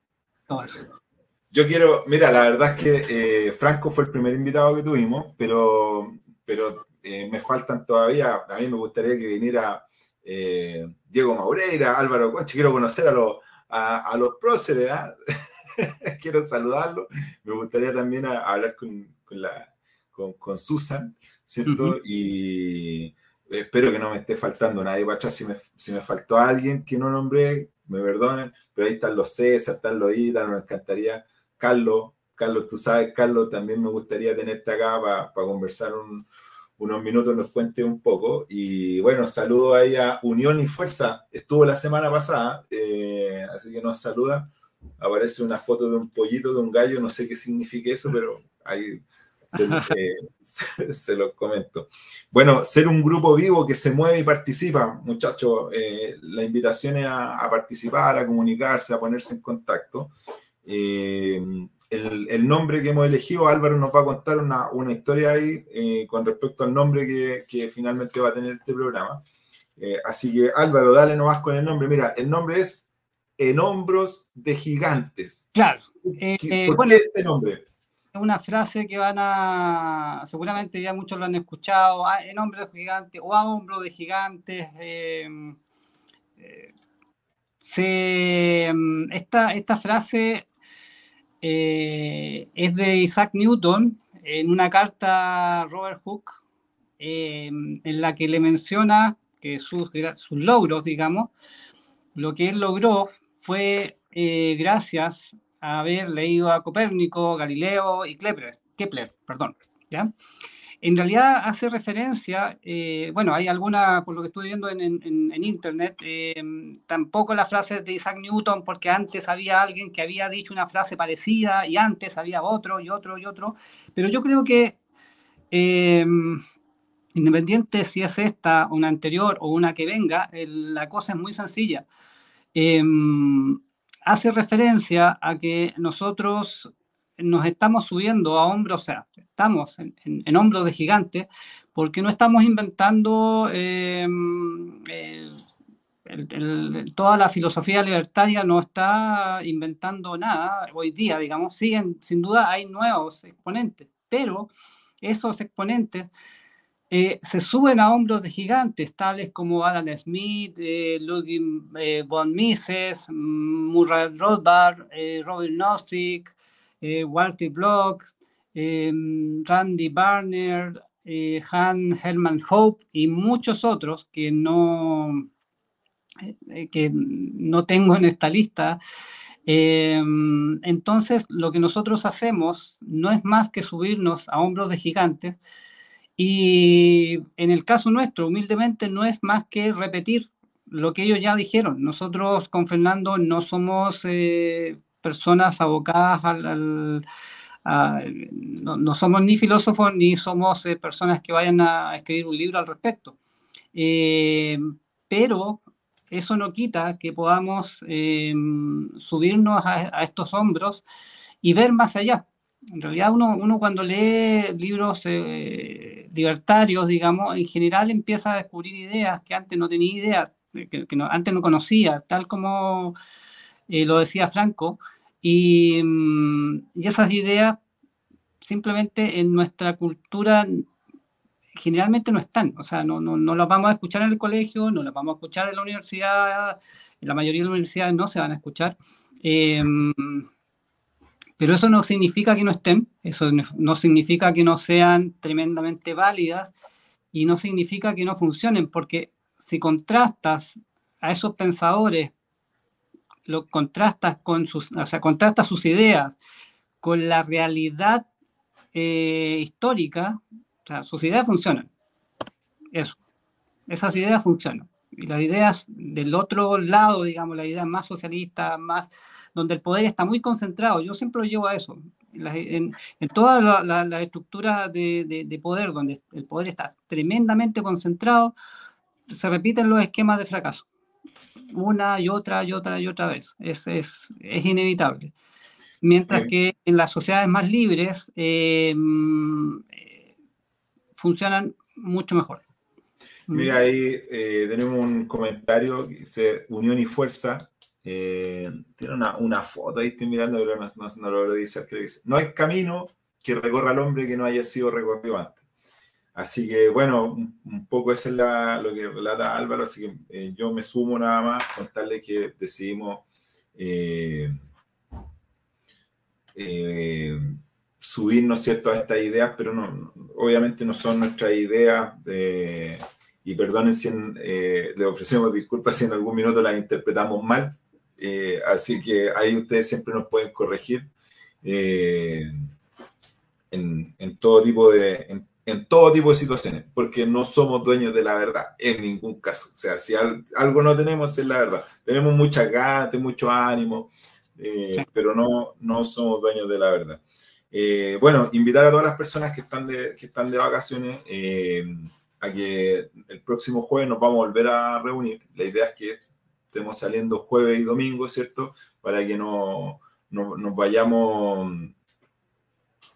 A: Yo quiero, mira, la verdad es que eh, Franco fue el primer invitado que tuvimos, pero, pero eh, me faltan todavía, a mí me gustaría que viniera eh, Diego Maureira, Álvaro Conche, quiero conocer a los, a, a los próceres, ¿ah? quiero saludarlos, me gustaría también a- hablar con, con, la, con, con Susan, ¿cierto? Y espero que no me esté faltando nadie para atrás, si me, si me faltó alguien que no nombré, me perdonen, pero ahí están los César, están los Ida, nos encantaría Carlos, Carlos, tú sabes, Carlos, también me gustaría tenerte acá para conversar un- unos minutos, nos cuente un poco. Y bueno, saludo ahí a Unión y Fuerza, estuvo la semana pasada, eh, así que nos saluda. Aparece una foto de un pollito, de un gallo, no sé qué significa eso, pero ahí se, se- los comento. Bueno, ser un grupo vivo que se mueve y participa, muchachos, eh, la invitación es a, a participar, a comunicarse, a ponerse en contacto. Eh, el, el nombre que hemos elegido, Álvaro nos va a contar una, una historia ahí eh, con respecto al nombre que, que finalmente va a tener este programa. Así que Álvaro, dale nomás con el nombre. Mira, el nombre es En Hombros de Gigantes.
B: Claro.
A: ¿Qué- ¿Por
B: bueno,
A: qué este nombre?
B: Una frase que van a, seguramente ya muchos lo han escuchado, a- en hombros de gigantes o a hombros de gigantes. eh, eh, se, mm, esta, esta frase eh, es de Isaac Newton en una carta a Robert Hooke, eh, en la que le menciona que sus, sus logros, digamos, lo que él logró fue eh, gracias haber leído a Copérnico, Galileo y Kepler, Kepler perdón, ¿ya? en realidad hace referencia, eh, bueno, hay alguna, por lo que estuve viendo en, en, internet, eh, tampoco la frase de Isaac Newton, porque antes había alguien que había dicho una frase parecida y antes había otro y otro y otro, pero yo creo que eh, independiente si es esta, una anterior o una que venga, la cosa es muy sencilla. Hace referencia a que nosotros nos estamos subiendo a hombros, o sea, estamos en, hombros de gigantes, porque no estamos inventando eh, toda la filosofía libertaria, no está inventando nada hoy día, digamos, siguen, sin duda hay nuevos exponentes, pero esos exponentes eh, se suben a hombros de gigantes, tales como Alan Smith, eh, Ludwig von Mises, Murray Rothbard, Robert Nozick, eh, Walter Block, em, Randy Barner, eh, Han Herman Hope y muchos otros que no, eh, que no tengo en esta lista. Em, entonces, lo que nosotros hacemos no es más que subirnos a hombros de gigantes y en el caso nuestro, humildemente, no es más que repetir lo que ellos ya dijeron. Nosotros con Fernando no somos personas abocadas al... no, somos ni filósofos ni somos eh, personas que vayan a escribir un libro al respecto. Eh, pero eso no quita que podamos subirnos a, estos hombros y ver más allá. En realidad uno, uno cuando lee libros eh, libertarios, digamos, en general empieza a descubrir ideas que antes no tenía idea, que, antes no conocía, tal como lo decía Franco, Mm, y, esas ideas simplemente en nuestra cultura generalmente no están, o sea, no, no, no las vamos a escuchar en el colegio, no las vamos a escuchar en la universidad, en la mayoría de las universidades no se van a escuchar, em, pero eso no significa que no estén, eso no significa que no sean tremendamente válidas y no significa que no funcionen, porque si contrastas a esos pensadores lo contrastas con sus, o sea, contrasta sus ideas con la realidad eh, histórica, o sea, sus ideas funcionan. Eso. Esas ideas funcionan. Y las ideas del otro lado, digamos, las ideas más socialistas, más, donde el poder está muy concentrado, yo siempre lo llevo a eso. En, en, toda la, la, estructura de, de, de, poder, donde el poder está tremendamente concentrado, se repiten los esquemas de fracaso una y otra y otra y otra vez. Es, es, es inevitable. Mientras que en las sociedades más libres eh, funcionan mucho mejor.
A: Mira, ahí eh, tenemos un comentario que dice Unión y Fuerza. Eh, tiene una, una, foto ahí, estoy mirando, pero no, no, no lo dice, dice. No hay camino que recorra al hombre que no haya sido recorrido antes. Así que bueno, un poco eso es lo que relata Álvaro, así que eh, yo me sumo nada más, contarle que decidimos subirnos ¿cierto? a estas ideas, pero no, obviamente no son nuestras ideas, y perdonen si le ofrecemos disculpas si en algún minuto las interpretamos mal, así que ahí ustedes siempre nos pueden corregir en, en, todo tipo de en todo tipo de situaciones, porque no somos dueños de la verdad, en ningún caso. O sea, si algo no tenemos es la verdad. Tenemos mucha gana, mucho ánimo, eh, pero no, no somos dueños de la verdad. Eh, bueno, invitar a todas las personas que están de, que están de vacaciones eh, que el próximo jueves nos vamos a volver a reunir. La idea es que estemos saliendo jueves y domingo, ¿cierto? Para que no, no nos vayamos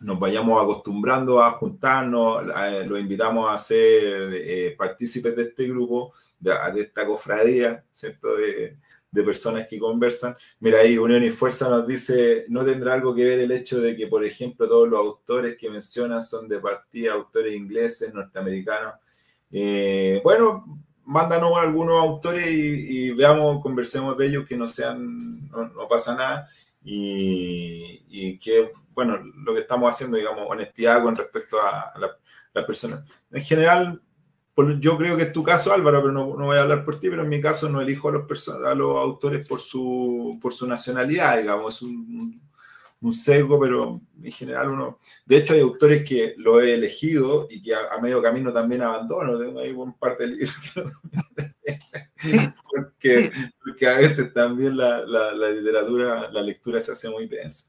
A: nos vayamos acostumbrando a juntarnos, los invitamos a ser eh, partícipes de este grupo, de, esta cofradía, ¿cierto? De, personas que conversan. Mira ahí, Unión y Fuerza nos dice, no tendrá algo que ver el hecho de que, por ejemplo, todos los autores que mencionan son de partida, autores ingleses, norteamericanos. Eh, bueno, mándanos algunos autores y, veamos, conversemos de ellos, que no sean, no, pasa nada. Y, y que bueno, lo que estamos haciendo, digamos, honestidad con respecto a, las la. En general, yo creo que es tu caso, Álvaro, pero no, voy a hablar por ti, pero en mi caso no elijo a los, a los autores por su, por su nacionalidad, digamos, es un, un sesgo, pero en general uno... De hecho, hay autores que lo he elegido y que a, medio camino también abandono. Tengo ahí un par de libros porque, porque, a veces también la, la, literatura, la lectura se hace muy densa.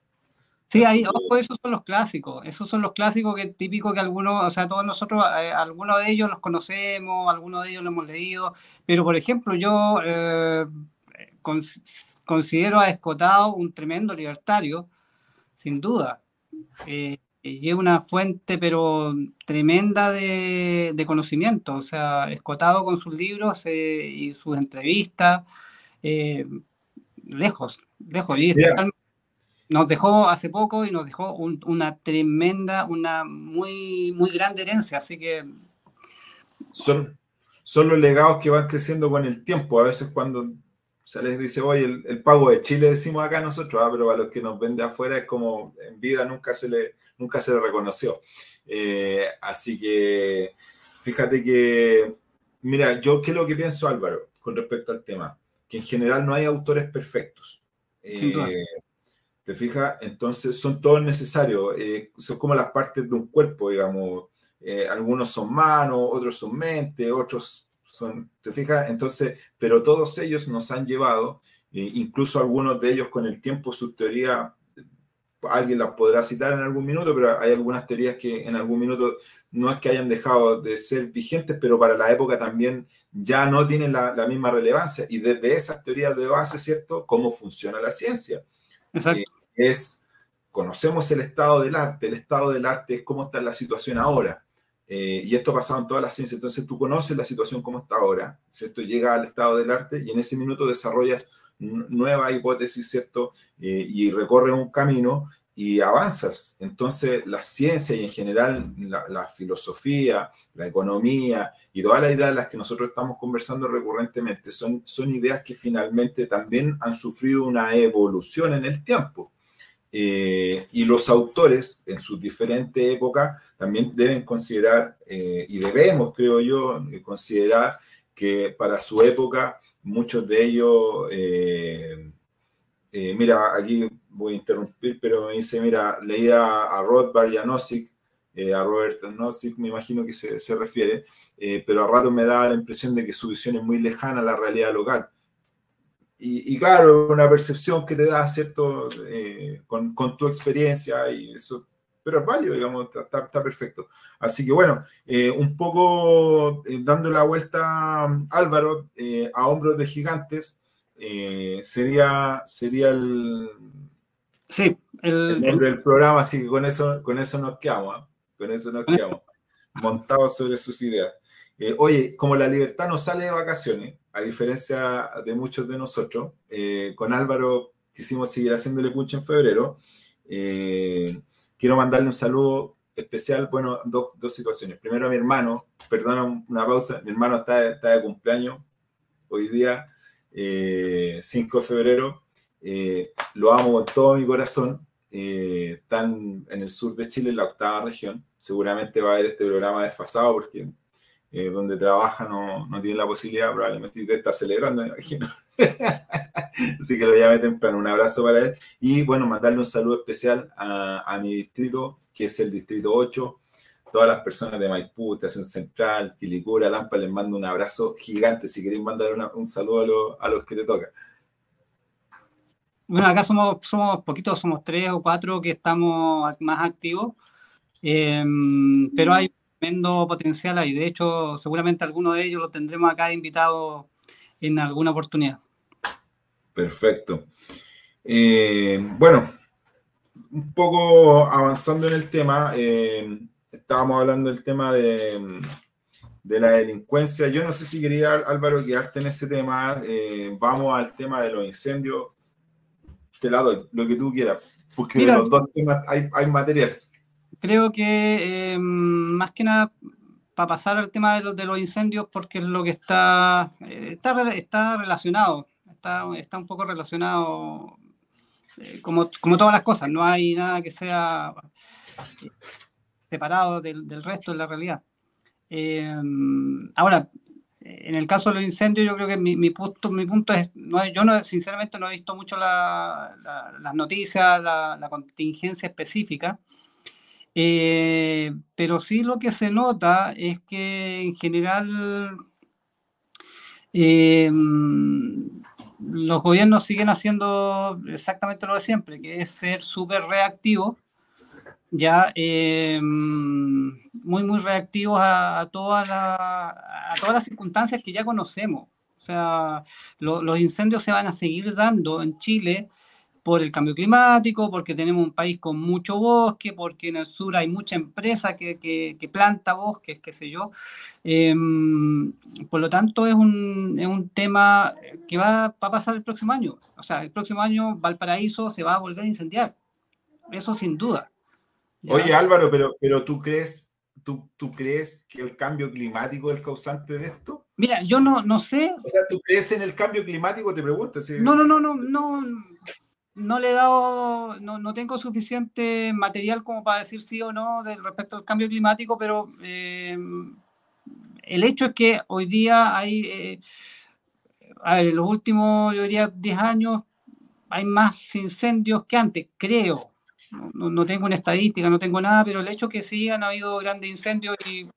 B: Sí, ahí, ojo, esos son los clásicos. Esos son los clásicos que típico que algunos, o sea, todos nosotros, eh, algunos de ellos los conocemos, algunos de ellos los hemos leído. Pero, por ejemplo, yo eh, considero a Escotado un tremendo libertario, sin duda. Eh, lleva una fuente, pero tremenda de, conocimiento. O sea, Escotado con sus libros y sus entrevistas, lejos, lejos. Y nos dejó hace poco y nos dejó una tremenda, una muy, muy grande herencia, así que...
A: Son, son los legados que van creciendo con el tiempo. A veces cuando se les dice, oye, el, pago de Chile decimos acá nosotros, ah, pero a los que nos ven de afuera es como en vida nunca se le, nunca se le reconoció. Eh, así que fíjate que, mira, yo qué es lo que pienso Álvaro con respecto al tema, que en general no hay autores perfectos. Eh, ¿Te fijas? Entonces son todos necesarios, eh, son como las partes de un cuerpo, digamos. Eh, algunos son manos, otros son mente, otros son, ¿te fijas? Entonces, pero todos ellos nos han llevado, eh, incluso algunos de ellos con el tiempo, su teoría, alguien las podrá citar en algún minuto, pero hay algunas teorías que en algún minuto no es que hayan dejado de ser vigentes, pero para la época también ya no tienen la, la misma relevancia. Y desde esas teorías de base, ¿cierto? ¿Cómo funciona la ciencia? Exacto es, conocemos el estado del arte, el estado del arte es cómo está la situación ahora. Eh, y esto ha pasado en todas las ciencias. Entonces tú conoces la situación como está ahora, ¿cierto? Llega al estado del arte y en ese minuto desarrollas nueva hipótesis, ¿cierto? Eh, y recorres un camino y avanzas. Entonces la ciencia y en general la, filosofía, la economía y todas las ideas de las que nosotros estamos conversando recurrentemente son, son ideas que finalmente también han sufrido una evolución en el tiempo. Eh, y los autores en sus diferentes épocas también deben considerar, eh, y debemos, creo yo, considerar que para su época muchos de ellos, eh, mira, aquí voy a interrumpir, pero me dice, mira, leía a Rod Barjanosik, a Robert Nozick, me imagino que se, se refiere, pero a rato me da la impresión de que su visión es muy lejana a la realidad local y, claro, una percepción que te da, ¿cierto? Eh, con, con, tu experiencia y eso, pero es válido, digamos, está, está perfecto. Así que bueno, eh, un poco eh, dando la vuelta, Álvaro, a hombros de gigantes, sería, sería el,
B: sí,
A: el, nombre del programa, así que con eso, con eso nos quedamos, ¿ah? con eso nos quedamos, montados sobre sus ideas. oye, como la libertad no sale de vacaciones, a diferencia de muchos de nosotros, eh, con Álvaro quisimos seguir haciéndole punch en febrero. Eh, quiero mandarle un saludo especial, bueno, dos, dos, situaciones. Primero a mi hermano, perdona una pausa, mi hermano está, está de cumpleaños hoy día, 5 eh, de febrero. lo amo con todo mi corazón. están en el sur de Chile, en la octava región. Seguramente va a ver este programa desfasado porque eh, donde trabaja no, no tiene la posibilidad probablemente de estar celebrando, me imagino. Así que lo llamé temprano. Un abrazo para él. Y bueno, mandarle un saludo especial a, mi distrito, que es el distrito 8. Todas las personas de Maipú, Estación Central, Quilicura, Lampa, les mando un abrazo gigante. Si queréis mandar un saludo a, a, los que te toca.
B: Bueno, acá somos, somos poquitos, somos tres o cuatro que estamos más activos. Eh, pero hay tremendo potencial ahí. De hecho, seguramente alguno de ellos lo tendremos acá invitado en alguna oportunidad.
A: Perfecto. Eh, bueno, un poco avanzando en el tema, eh, estábamos hablando del tema de, de, la delincuencia. Yo no sé si quería, Álvaro, quedarte en ese tema. Eh, vamos al tema de los incendios. Te la doy, lo que tú quieras, porque de los dos temas hay, hay material
B: creo que eh, más que nada para pasar al tema de los, de los incendios, porque es lo que está, eh, está, está, relacionado, está, está un poco relacionado eh, como, como, todas las cosas, no hay nada que sea separado del, del resto de la realidad. ahora, en el caso de los incendios, yo creo que mi, punto, mi punto es, no, yo no, sinceramente no he visto mucho las noticias, la, contingencia específica, eh, pero sí lo que se nota es que en general eh, los gobiernos siguen haciendo exactamente lo de siempre, que es ser súper reactivos ya eh, muy, muy reactivos a, todas a todas las circunstancias que ya conocemos. O sea, los incendios se van a seguir dando en Chile por el cambio climático, porque tenemos un país con mucho bosque, porque en el sur hay mucha empresa que, que, planta bosques, qué sé yo. Em, por lo tanto, es un, es un tema que va, va, a pasar el próximo año. O sea, el próximo año Valparaíso se va a volver a incendiar. Eso sin duda.
A: Oye Álvaro, pero, pero tú crees, tú, tú crees que el cambio climático es el causante de esto?
B: Mira, yo no, no sé.
A: O sea, ¿tú crees en el cambio climático? Te pregunto.
B: No, no, no, no, no, no le he dado, no, no, tengo suficiente material como para decir sí o no del respecto al cambio climático, pero eh, el hecho es que hoy día hay, eh, a ver, en los últimos, yo diría, 10 años, hay más incendios que antes, creo, no, tengo una estadística, no tengo nada, pero el hecho que sí han habido grandes incendios y,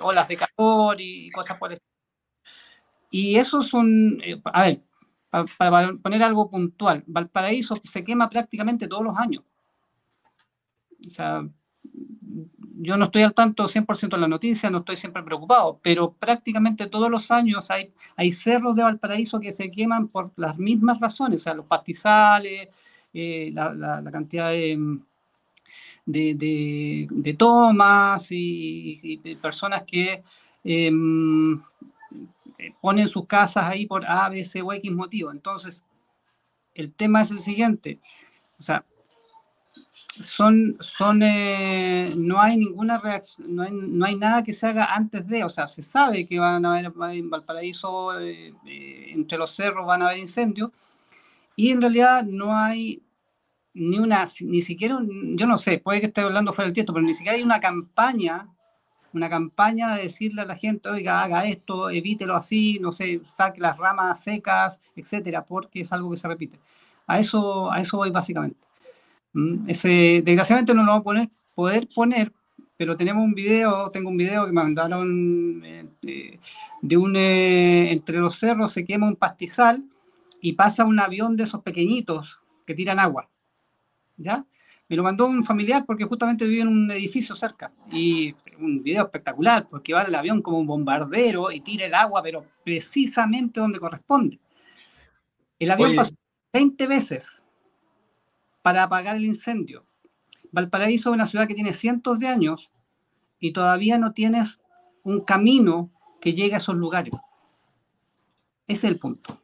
B: olas de calor y cosas por el Y eso son, eh, a ver, para, poner algo puntual, Valparaíso se quema prácticamente todos los años. O sea, yo no estoy al tanto 100% en la noticia, no estoy siempre preocupado, pero prácticamente todos los años hay, hay cerros de Valparaíso que se queman por las mismas razones, o sea, los pastizales, eh, la, cantidad de, de, tomas y, personas que em, ponen sus casas ahí por A, B, C o X motivo. Entonces, el tema es el siguiente. O sea, son, son eh, no hay ninguna reacción, no hay, nada que se haga antes de, o sea, se sabe que van a haber en Valparaíso, eh, entre los cerros van a haber incendios, y en realidad no hay ni una, ni siquiera, yo no sé, puede que esté hablando fuera del texto, pero ni siquiera hay una campaña, una campaña de decirle a la gente, oiga, haga esto, evítelo así, no sé, saque las ramas secas, etcétera, porque es algo que se repite. A eso, a eso voy básicamente. Mm, ese, desgraciadamente no lo vamos a poner, poder poner, pero tenemos un video, tengo un video que me mandaron eh, de un, eh, entre los cerros se quema un pastizal y pasa un avión de esos pequeñitos que tiran agua ¿ya? Me lo mandó un familiar porque justamente vive en un edificio cerca. Y un video espectacular, porque va el avión como un bombardero y tira el agua, pero precisamente donde corresponde. El avión pasó 20 veces para apagar el incendio. Valparaíso es una ciudad que tiene cientos de años y todavía no tienes un camino que llegue a esos lugares. Ese es el punto.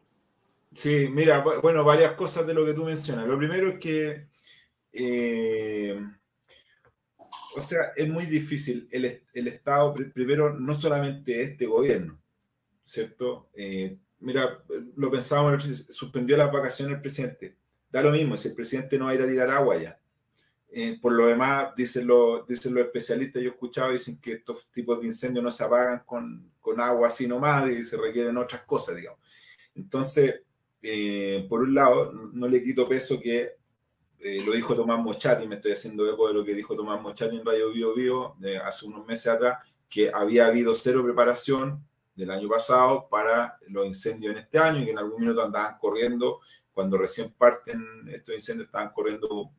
A: Sí, mira, bueno, varias cosas de lo que tú mencionas. Lo primero es que eh, o sea, es muy difícil. El, el, Estado, primero, no solamente este gobierno, ¿cierto? Eh, mira, lo pensábamos, suspendió las vacaciones el presidente. Da lo mismo, si el presidente no va a ir a tirar agua ya. Eh, por lo demás, dicen, los, dicen los especialistas, yo he escuchado, dicen que estos tipos de incendios no se apagan con, con agua así nomás y se requieren otras cosas, digamos. Entonces, por un lado, no le quito peso que eh, lo dijo Tomás Mochati, me estoy haciendo eco de lo que dijo Tomás Mochati en Radio Bio Bio hace unos meses atrás, que había habido cero preparación del año pasado para los incendios en este año y que en algún minuto andaban corriendo, cuando recién parten estos incendios estaban corriendo.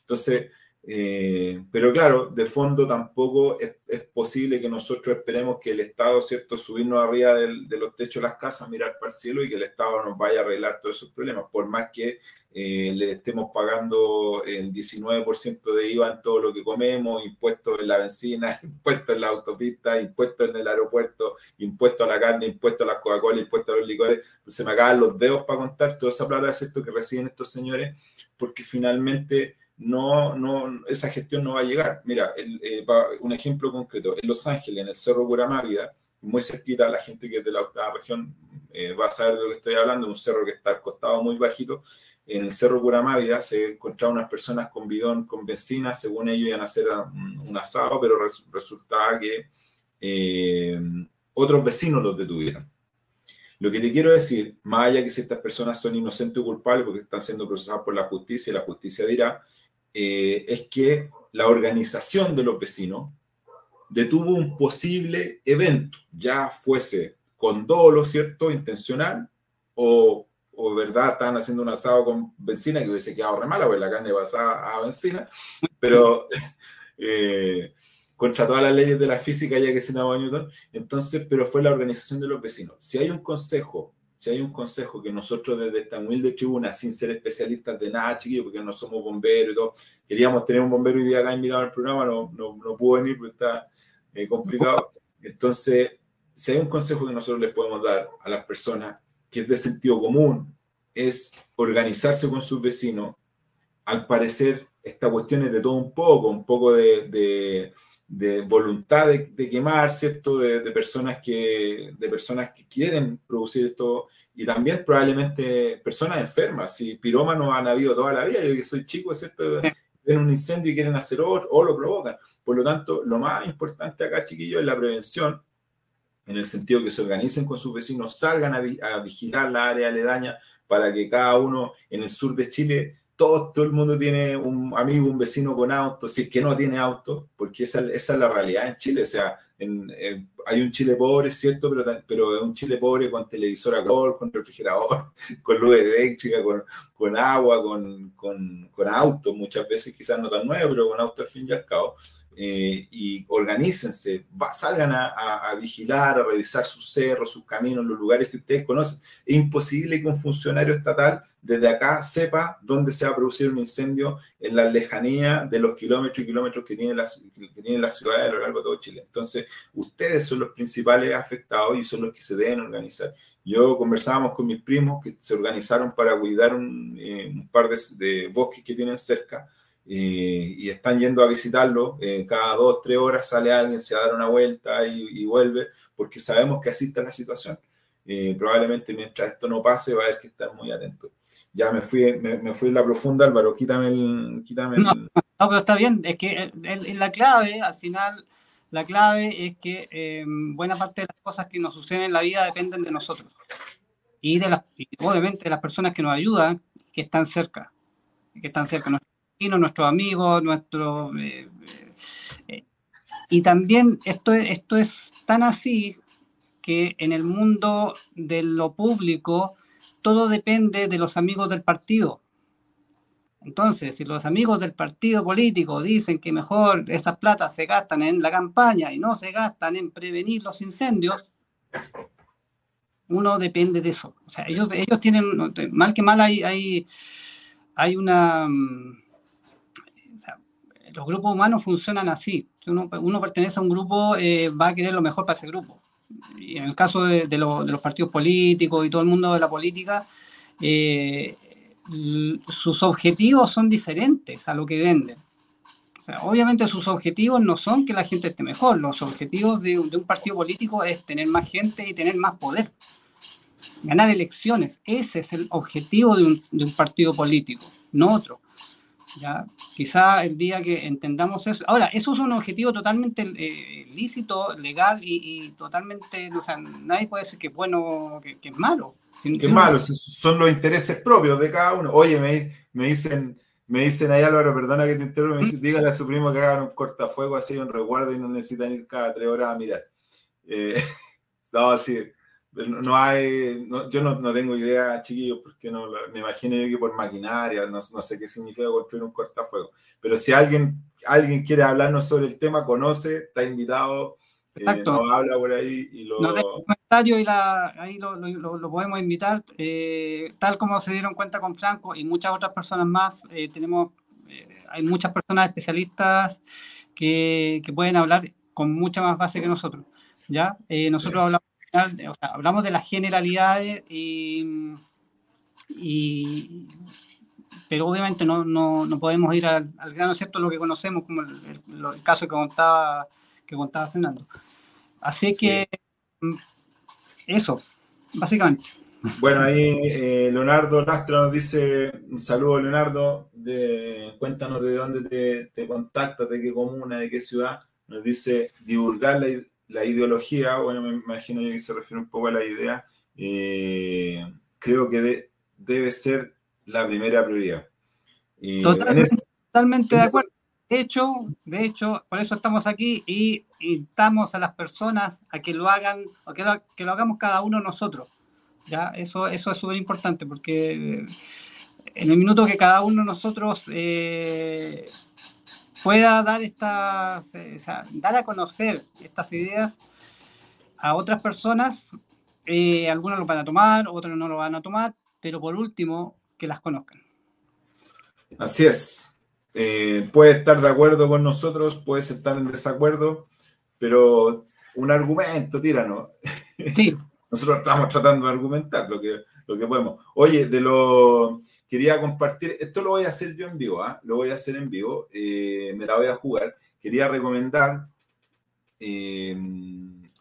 A: Entonces, eh, pero claro, de fondo tampoco es, posible que nosotros esperemos que el Estado, ¿cierto?, subirnos arriba de los techos de las casas, mirar para el cielo y que el Estado nos vaya a arreglar todos esos problemas, por más que eh, le estemos pagando el 19% de IVA en todo lo que comemos, impuestos en la benzina, impuestos en la autopista, impuestos en el aeropuerto, impuestos a la carne, impuestos a las Coca-Cola, impuestos a los licores, pues se me acaban los dedos para contar toda esa plata de esto que reciben estos señores, porque finalmente no, no, esa gestión no va a llegar. Mira, eh, un ejemplo concreto, en Los Ángeles, en el Cerro Curamávida, muy cerquita, la gente que es de la octava región eh, va a saber de lo que estoy hablando, un cerro que está al costado muy bajito, en el Cerro Curamávida se encontraron unas personas con bidón con benzina, según ellos iban a hacer un, asado, pero resultaba que 8 otros vecinos los detuvieron. Lo que te quiero decir, más allá que si estas personas son inocentes o culpables porque están siendo procesadas por la justicia y la justicia dirá, eh, es que la organización de los vecinos detuvo un posible evento, ya fuese con dolo, ¿cierto? Intencional, o, verdad, estaban haciendo un asado con benzina que hubiese quedado re mala, porque la carne pasaba a benzina, pero eh, contra todas las leyes de la física ya que se Newton, entonces, pero fue la organización de los vecinos. Si hay un consejo, si hay un consejo que nosotros desde esta humilde tribuna, sin ser especialistas de nada, chiquillos, porque no somos bomberos y todo, queríamos tener un bombero hoy día acá invitado al programa, no, no, no pudo venir porque está eh, complicado. Entonces, si hay un consejo que nosotros les podemos dar a las personas, que es de sentido común, es organizarse con sus vecinos. Al parecer, esta cuestión es de todo un poco, un poco de, de, voluntad de, quemar, ¿cierto? De, personas que, de personas que quieren producir esto y también probablemente personas enfermas. Si pirómanos han habido toda la vida, yo que soy chico, ¿cierto? Ven un incendio y quieren hacer otro o lo provocan. Por lo tanto, lo más importante acá, chiquillos, es la prevención, en el sentido que se organicen con sus vecinos, salgan a, vigilar la área aledaña para que cada uno en el sur de Chile, todo, todo el mundo tiene un amigo, un vecino con auto, si es que no tiene auto, porque esa, esa es la realidad en Chile. O sea, hay un Chile pobre, ¿cierto? Pero, pero es un Chile pobre con televisor a color, con refrigerador, con luz eléctrica, con, con agua, con, con, con auto, muchas veces quizás no tan nuevo, pero con auto al fin y al cabo. Eh, y organícense, salgan a, vigilar, a revisar sus cerros, sus caminos, los lugares que ustedes conocen. Es imposible que un funcionario estatal desde acá sepa dónde se va a producir un incendio en la lejanía de los kilómetros y kilómetros que tiene la, que tiene la ciudad a lo largo de todo Chile. Entonces, ustedes son los principales afectados y son los que se deben organizar. Yo conversábamos con mis primos que se organizaron para cuidar un, eh, par de, de bosques que tienen cerca y, están yendo a visitarlo, eh, cada dos, tres horas sale alguien, se va a dar una vuelta y, vuelve, porque sabemos que así está la situación. probablemente mientras esto no pase va a haber que estar muy atento. Ya me fui, me, fui en la profunda, Álvaro, quítame el... Quítame
B: no, pero está bien, es que la clave, al final, la clave es que eh, buena parte de las cosas que nos suceden en la vida dependen de nosotros. Y de las, obviamente de las personas que nos ayudan, que están cerca, que están cerca nuestros amigos, nuestros... Eh, eh, y también esto, esto es tan así que en el mundo de lo público todo depende de los amigos del partido. Entonces, si los amigos del partido político dicen que mejor esas platas se gastan en la campaña y no se gastan en prevenir los incendios, uno depende de eso. O sea, ellos, ellos tienen, mal que mal hay, hay, hay una, mm, los grupos humanos funcionan así. Uno, pertenece a un grupo, eh, va a querer lo mejor para ese grupo. Y en el caso de, los partidos políticos y todo el mundo de la política, eh, sus objetivos son diferentes a lo que venden. obviamente sus objetivos no son que la gente esté mejor, los objetivos de, un partido político es tener más gente y tener más poder, ganar elecciones. Ese es el objetivo de un partido político, no otro. ¿Ya? Quizá el día que entendamos eso. Ahora, eso es un objetivo totalmente eh, lícito, legal y, totalmente, o sea, nadie puede decir que es bueno, que, es malo.
A: Que es malo, son los intereses propios de cada uno. Oye, me, me dicen, me dicen ahí Álvaro, perdona que te interrumpa, me dicen, dígale a su primo que hagan un cortafuego así, un resguardo y no necesitan ir cada tres horas a mirar. Eh, no, sí, no hay, yo no, no, tengo idea, chiquillos, porque no, me imagino yo que por maquinaria, no, no, sé qué significa construir un cortafuego. Pero si alguien, alguien quiere hablarnos sobre el tema, conoce, está invitado, eh, nos habla por ahí y lo...
B: Nos comentario y la, ahí lo, lo, lo, podemos invitar. Eh, tal como se dieron cuenta con Franco y muchas otras personas más, eh, tenemos, hay muchas personas especialistas que, que, pueden hablar con mucha más base que nosotros. ¿ya? nosotros hablamos hablamos de las generalidades y, pero obviamente no, no, no podemos ir al, grano excepto lo que conocemos, como el, caso que contaba, que contaba Fernando. Así que mm, eso, básicamente.
A: Bueno, ahí eh, Leonardo Lastra nos dice, un saludo Leonardo, de, cuéntanos de dónde te, te contactas, de qué comuna, de qué ciudad. Nos dice divulgar la, la ideología, bueno, me imagino que se refiere un poco a la idea, eh, creo que debe ser la primera prioridad.
B: totalmente, de acuerdo. De hecho, de hecho, por eso estamos aquí y invitamos a las personas a que lo hagan, o que lo, que lo hagamos cada uno nosotros. ¿ya? Eso, eso es súper importante porque en el minuto que cada uno de nosotros eh, pueda dar esta, dar a conocer estas ideas a otras personas, eh, algunos lo van a tomar, otros no lo van a tomar, pero por último, que las conozcan.
A: Así es. Eh, puedes estar de acuerdo con nosotros, puedes estar en desacuerdo, pero un argumento, tírano. Sí. nosotros estamos tratando de argumentar lo que, lo que podemos. Oye, de lo quería compartir, esto lo voy a hacer yo en vivo, ¿ah? lo voy a hacer en vivo, eh, me la voy a jugar. Quería recomendar, eh,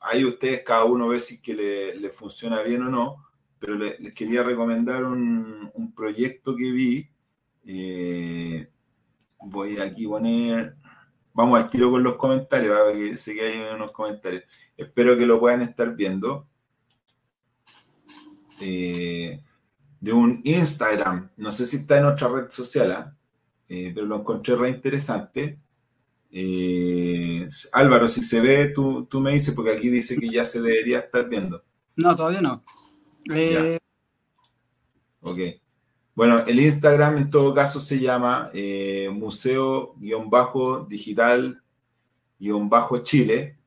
A: ahí ustedes cada uno ve si que le, funciona bien o no, pero les quería recomendar un, proyecto que vi. Eh, voy aquí a poner, vamos al tiro con los comentarios, a que sé que hay unos comentarios. Espero que lo puedan estar viendo. De un Instagram. No sé si está en otra red social, ¿ah? eh, pero lo encontré re interesante. Eh, Álvaro, si se ve, tú, tú, me dices, porque aquí dice que ya se debería estar viendo.
B: No, todavía no. Eh,
A: ok. Bueno, el Instagram en todo caso se llama museo-digital-chile.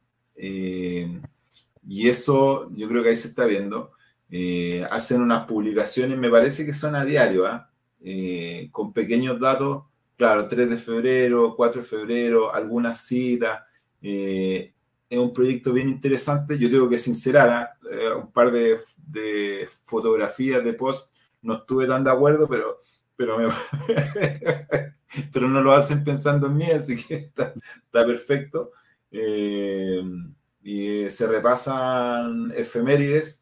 A: y eso yo creo que ahí se está viendo. Eh, hacen unas publicaciones, me parece que son a diario, ¿ah? eh, con pequeños datos, claro, 3 de febrero, 4 de febrero, algunas citas. Eh, es un proyecto bien interesante, yo tengo que sincerar, un par de, fotografías de post, no estuve tan de acuerdo, pero, pero, pero no lo hacen pensando en mí, así que está perfecto. y se repasan efemérides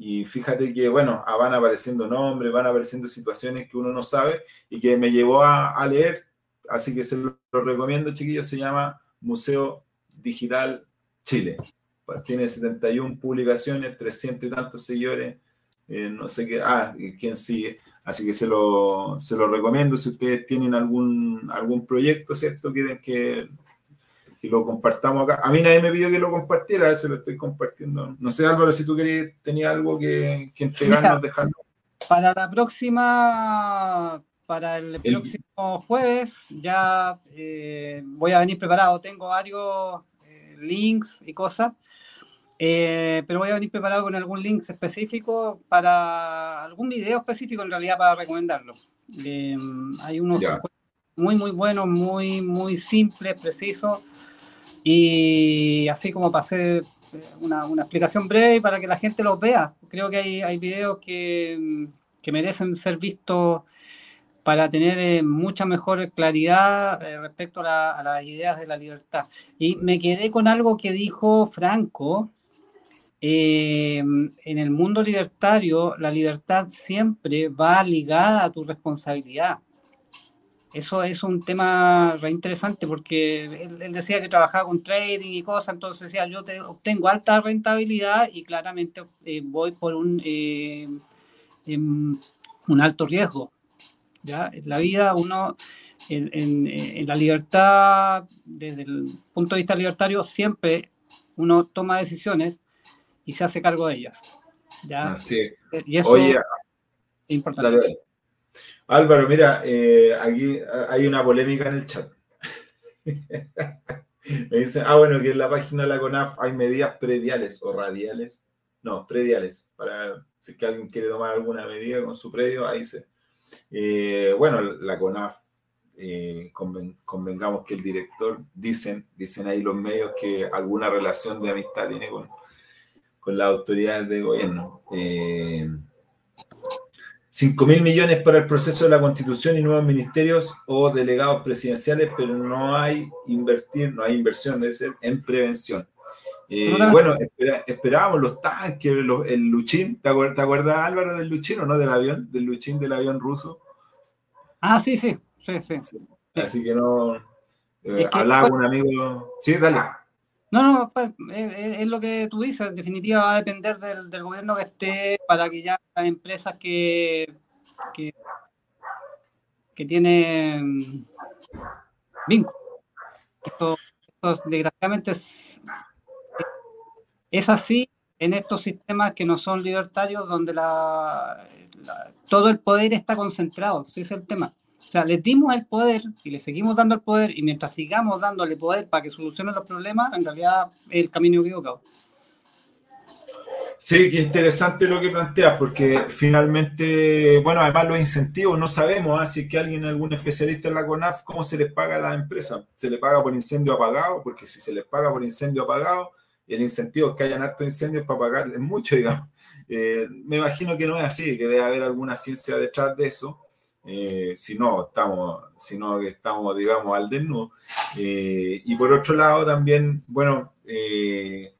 A: y fíjate que, bueno, ah, van apareciendo nombres, van apareciendo situaciones que uno no sabe y que me llevó a, leer, así que se lo, recomiendo, chiquillos, se llama Museo Digital Chile. Pues tiene 71 publicaciones, 300 y tantos seguidores, eh, no sé qué, ah, quién sigue. Así que se lo, se lo recomiendo si ustedes tienen algún, algún proyecto, ¿cierto? Quieren que que lo compartamos acá. A mí nadie me pidió que lo compartiera, se lo estoy compartiendo. No sé, Álvaro, si tú querías, tenías algo que, que entregarnos, dejarnos.
B: Para la próxima, para el, próximo jueves, ya eh, voy a venir preparado. Tengo varios eh, links y cosas, eh, pero voy a venir preparado con algún link específico para algún video específico en realidad para recomendarlo. hay unos muy, muy buenos, muy, muy simples, precisos y así como hacer eh, una, una, explicación breve para que la gente los vea. Creo que hay, hay videos que, que merecen ser vistos para tener eh, mucha mejor claridad eh, respecto a, las ideas de la libertad. Y me quedé con algo que dijo Franco. en el mundo libertario, la libertad siempre va ligada a tu responsabilidad. Eso es un tema re interesante porque él, decía que trabajaba con trading y cosas, entonces decía, yo obtengo alta rentabilidad y claramente eh, voy por un, eh, em, un alto riesgo. ¿ya? En la vida uno, en, la libertad, desde el punto de vista libertario, siempre uno toma decisiones y se hace cargo de ellas. ¿ya?
A: Así Y eso es importante. Álvaro, mira, eh, aquí hay una polémica en el chat. Me dicen, ah, bueno, que en la página de la CONAF hay medidas prediales o radiales. No, prediales, para si que alguien quiere tomar alguna medida con su predio, ahí se. Eh, bueno, la CONAF, eh, convengamos que el director, dicen, dicen ahí los medios que alguna relación de amistad tiene con, con las autoridades de gobierno. 5 mil millones para el proceso de la constitución y nuevos ministerios o delegados presidenciales, pero no hay invertir, no hay inversión, debe ser en prevención. Eh, bueno, esperábamos los tanques, el Luchín, ¿te acuerdas, Álvaro del Luchín o no del avión, del Luchín del avión ruso?
B: Ah, sí, sí, sí, sí.
A: Así que no, eh, hablaba con un amigo, sí, dale.
B: No, no, pues, es, lo que tú dices, en definitiva va a depender del, gobierno que esté para que ya las empresas que, que, que tienen vínculos. Esto, desgraciadamente es, es, así en estos sistemas que no son libertarios donde la, todo el poder está concentrado, ese es el tema. O sea, les dimos el poder y le seguimos dando el poder y mientras sigamos dándole poder para que solucionen los problemas, en realidad es el camino equivocado.
A: Sí, qué interesante lo que planteas, porque finalmente, bueno, además los incentivos no sabemos, así ¿ah? que alguien, algún especialista en la CONAF, cómo se les paga a las empresas. ¿Se les paga por incendio apagado? Porque si se les paga por incendio apagado, el incentivo es que hayan hartos incendios para pagar es mucho, digamos. Eh, me imagino que no es así, que debe haber alguna ciencia detrás de eso. Eh, si no, estamos, si no estamos, digamos, al desnudo. Eh, y por otro lado, también, bueno, eh,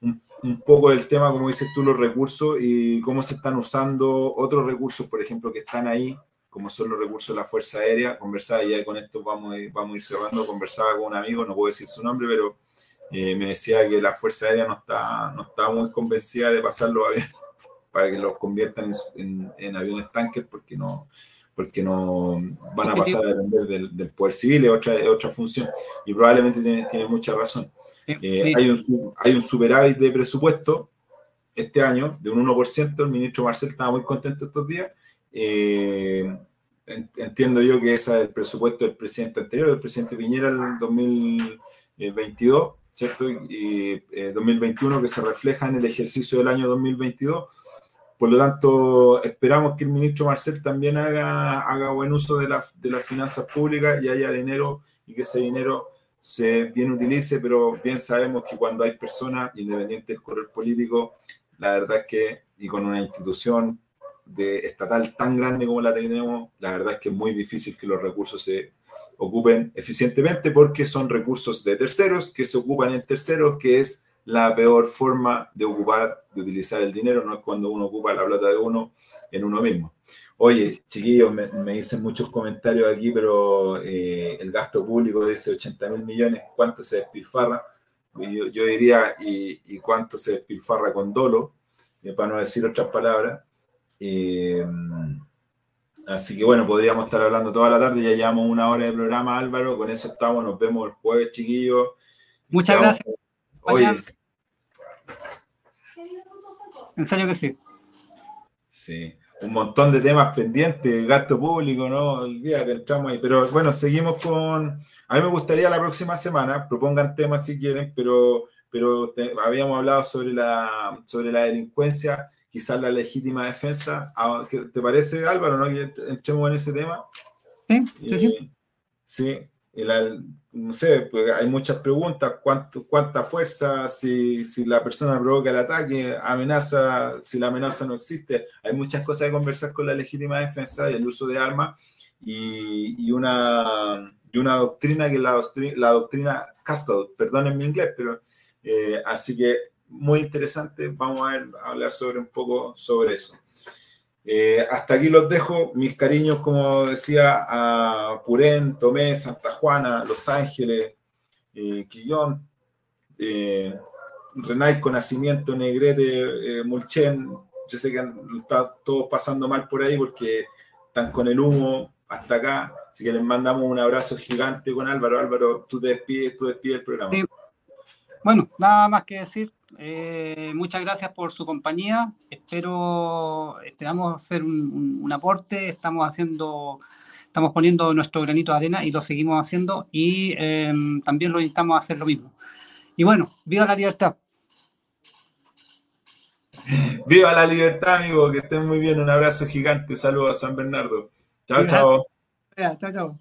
A: un, poco del tema, como dices tú, los recursos y cómo se están usando otros recursos, por ejemplo, que están ahí, como son los recursos de la Fuerza Aérea. Conversaba, ya con esto vamos, vamos a ir cerrando, conversaba con un amigo, no puedo decir su nombre, pero me decía que la Fuerza Aérea no está, no está muy convencida de pasarlo a ver para que los conviertan en, en aviones tanques, porque no, porque no van a pasar a depender del, poder civil, es otra, otra función. Y probablemente tiene, tiene mucha razón. Eh, hay, un, hay un superávit de presupuesto este año de un 1%. El ministro Marcel estaba muy contento estos días. Eh, entiendo yo que ese es el presupuesto del presidente anterior, del presidente Piñera, en 2022, ¿cierto? Y 2021, eh, que se refleja en el ejercicio del año 2022 por lo tanto, esperamos que el ministro Marcel también haga, haga buen uso de, de las finanzas públicas y haya dinero y que ese dinero se bien utilice, pero bien sabemos que cuando hay personas independientes del color político, la verdad es que, y con una institución de estatal tan grande como la tenemos, la verdad es que es muy difícil que los recursos se ocupen eficientemente porque son recursos de terceros que se ocupan en terceros, que es la peor forma de ocupar, de utilizar el dinero, no es cuando uno ocupa la plata de uno en uno mismo. Oye, chiquillos, me, dicen muchos comentarios aquí, pero eh, el gasto público de ese 80 mil millones, ¿cuánto se despilfarra? Yo, diría, y, cuánto se despilfarra con dolo, eh, para no decir otras palabras. Eh, así que bueno, podríamos estar hablando toda la tarde, ya llevamos una hora de programa, Álvaro, con eso estamos, nos vemos el jueves, chiquillos.
B: Muchas gracias. Oye. En serio que sí.
A: Sí, un montón de temas pendientes, gasto público, ¿no? Olvídate, entramos ahí. Pero bueno, seguimos con. A mí me gustaría la próxima semana, propongan temas si quieren, pero, pero habíamos hablado sobre la, sobre la delincuencia, quizás la legítima defensa. Ah, ¿Te parece, Álvaro, no? Que entremos en ese tema.
B: Sí, sí, sí.
A: Eh, sí, no sé, pues hay muchas preguntas, ¿cuánto, cuánta fuerza, si, si, la persona provoca el ataque, amenaza, si la amenaza no existe, hay muchas cosas que conversar con la legítima defensa y el uso de armas y, y una, y una doctrina que es la, doctrina, la doctrina Castle, perdonen mi inglés, pero eh, así que muy interesante, vamos a, ver, a hablar sobre un poco sobre eso. Eh, hasta aquí los dejo. Mis cariños, como decía, a Purén, Tomé, Santa Juana, Los Ángeles, eh, Quillón, eh, Renaico, Nacimiento, Negrete, eh, Mulchen. Yo sé que está todo pasando mal por ahí porque están con el humo hasta acá. Así que les mandamos un abrazo gigante con Álvaro. Álvaro, tú te despides, tú despides el programa.
B: Bueno, nada más que decir. Eh, muchas gracias por su compañía. Espero, esperamos hacer un, aporte. Estamos haciendo, estamos poniendo nuestro granito de arena y lo seguimos haciendo. Y em, también lo invitamos a hacer lo mismo. Y bueno, viva la libertad.
A: Viva la libertad, amigo. Que estén muy bien. Un abrazo gigante. Saludos a San Bernardo. Chao, chao.
B: Chao, chao.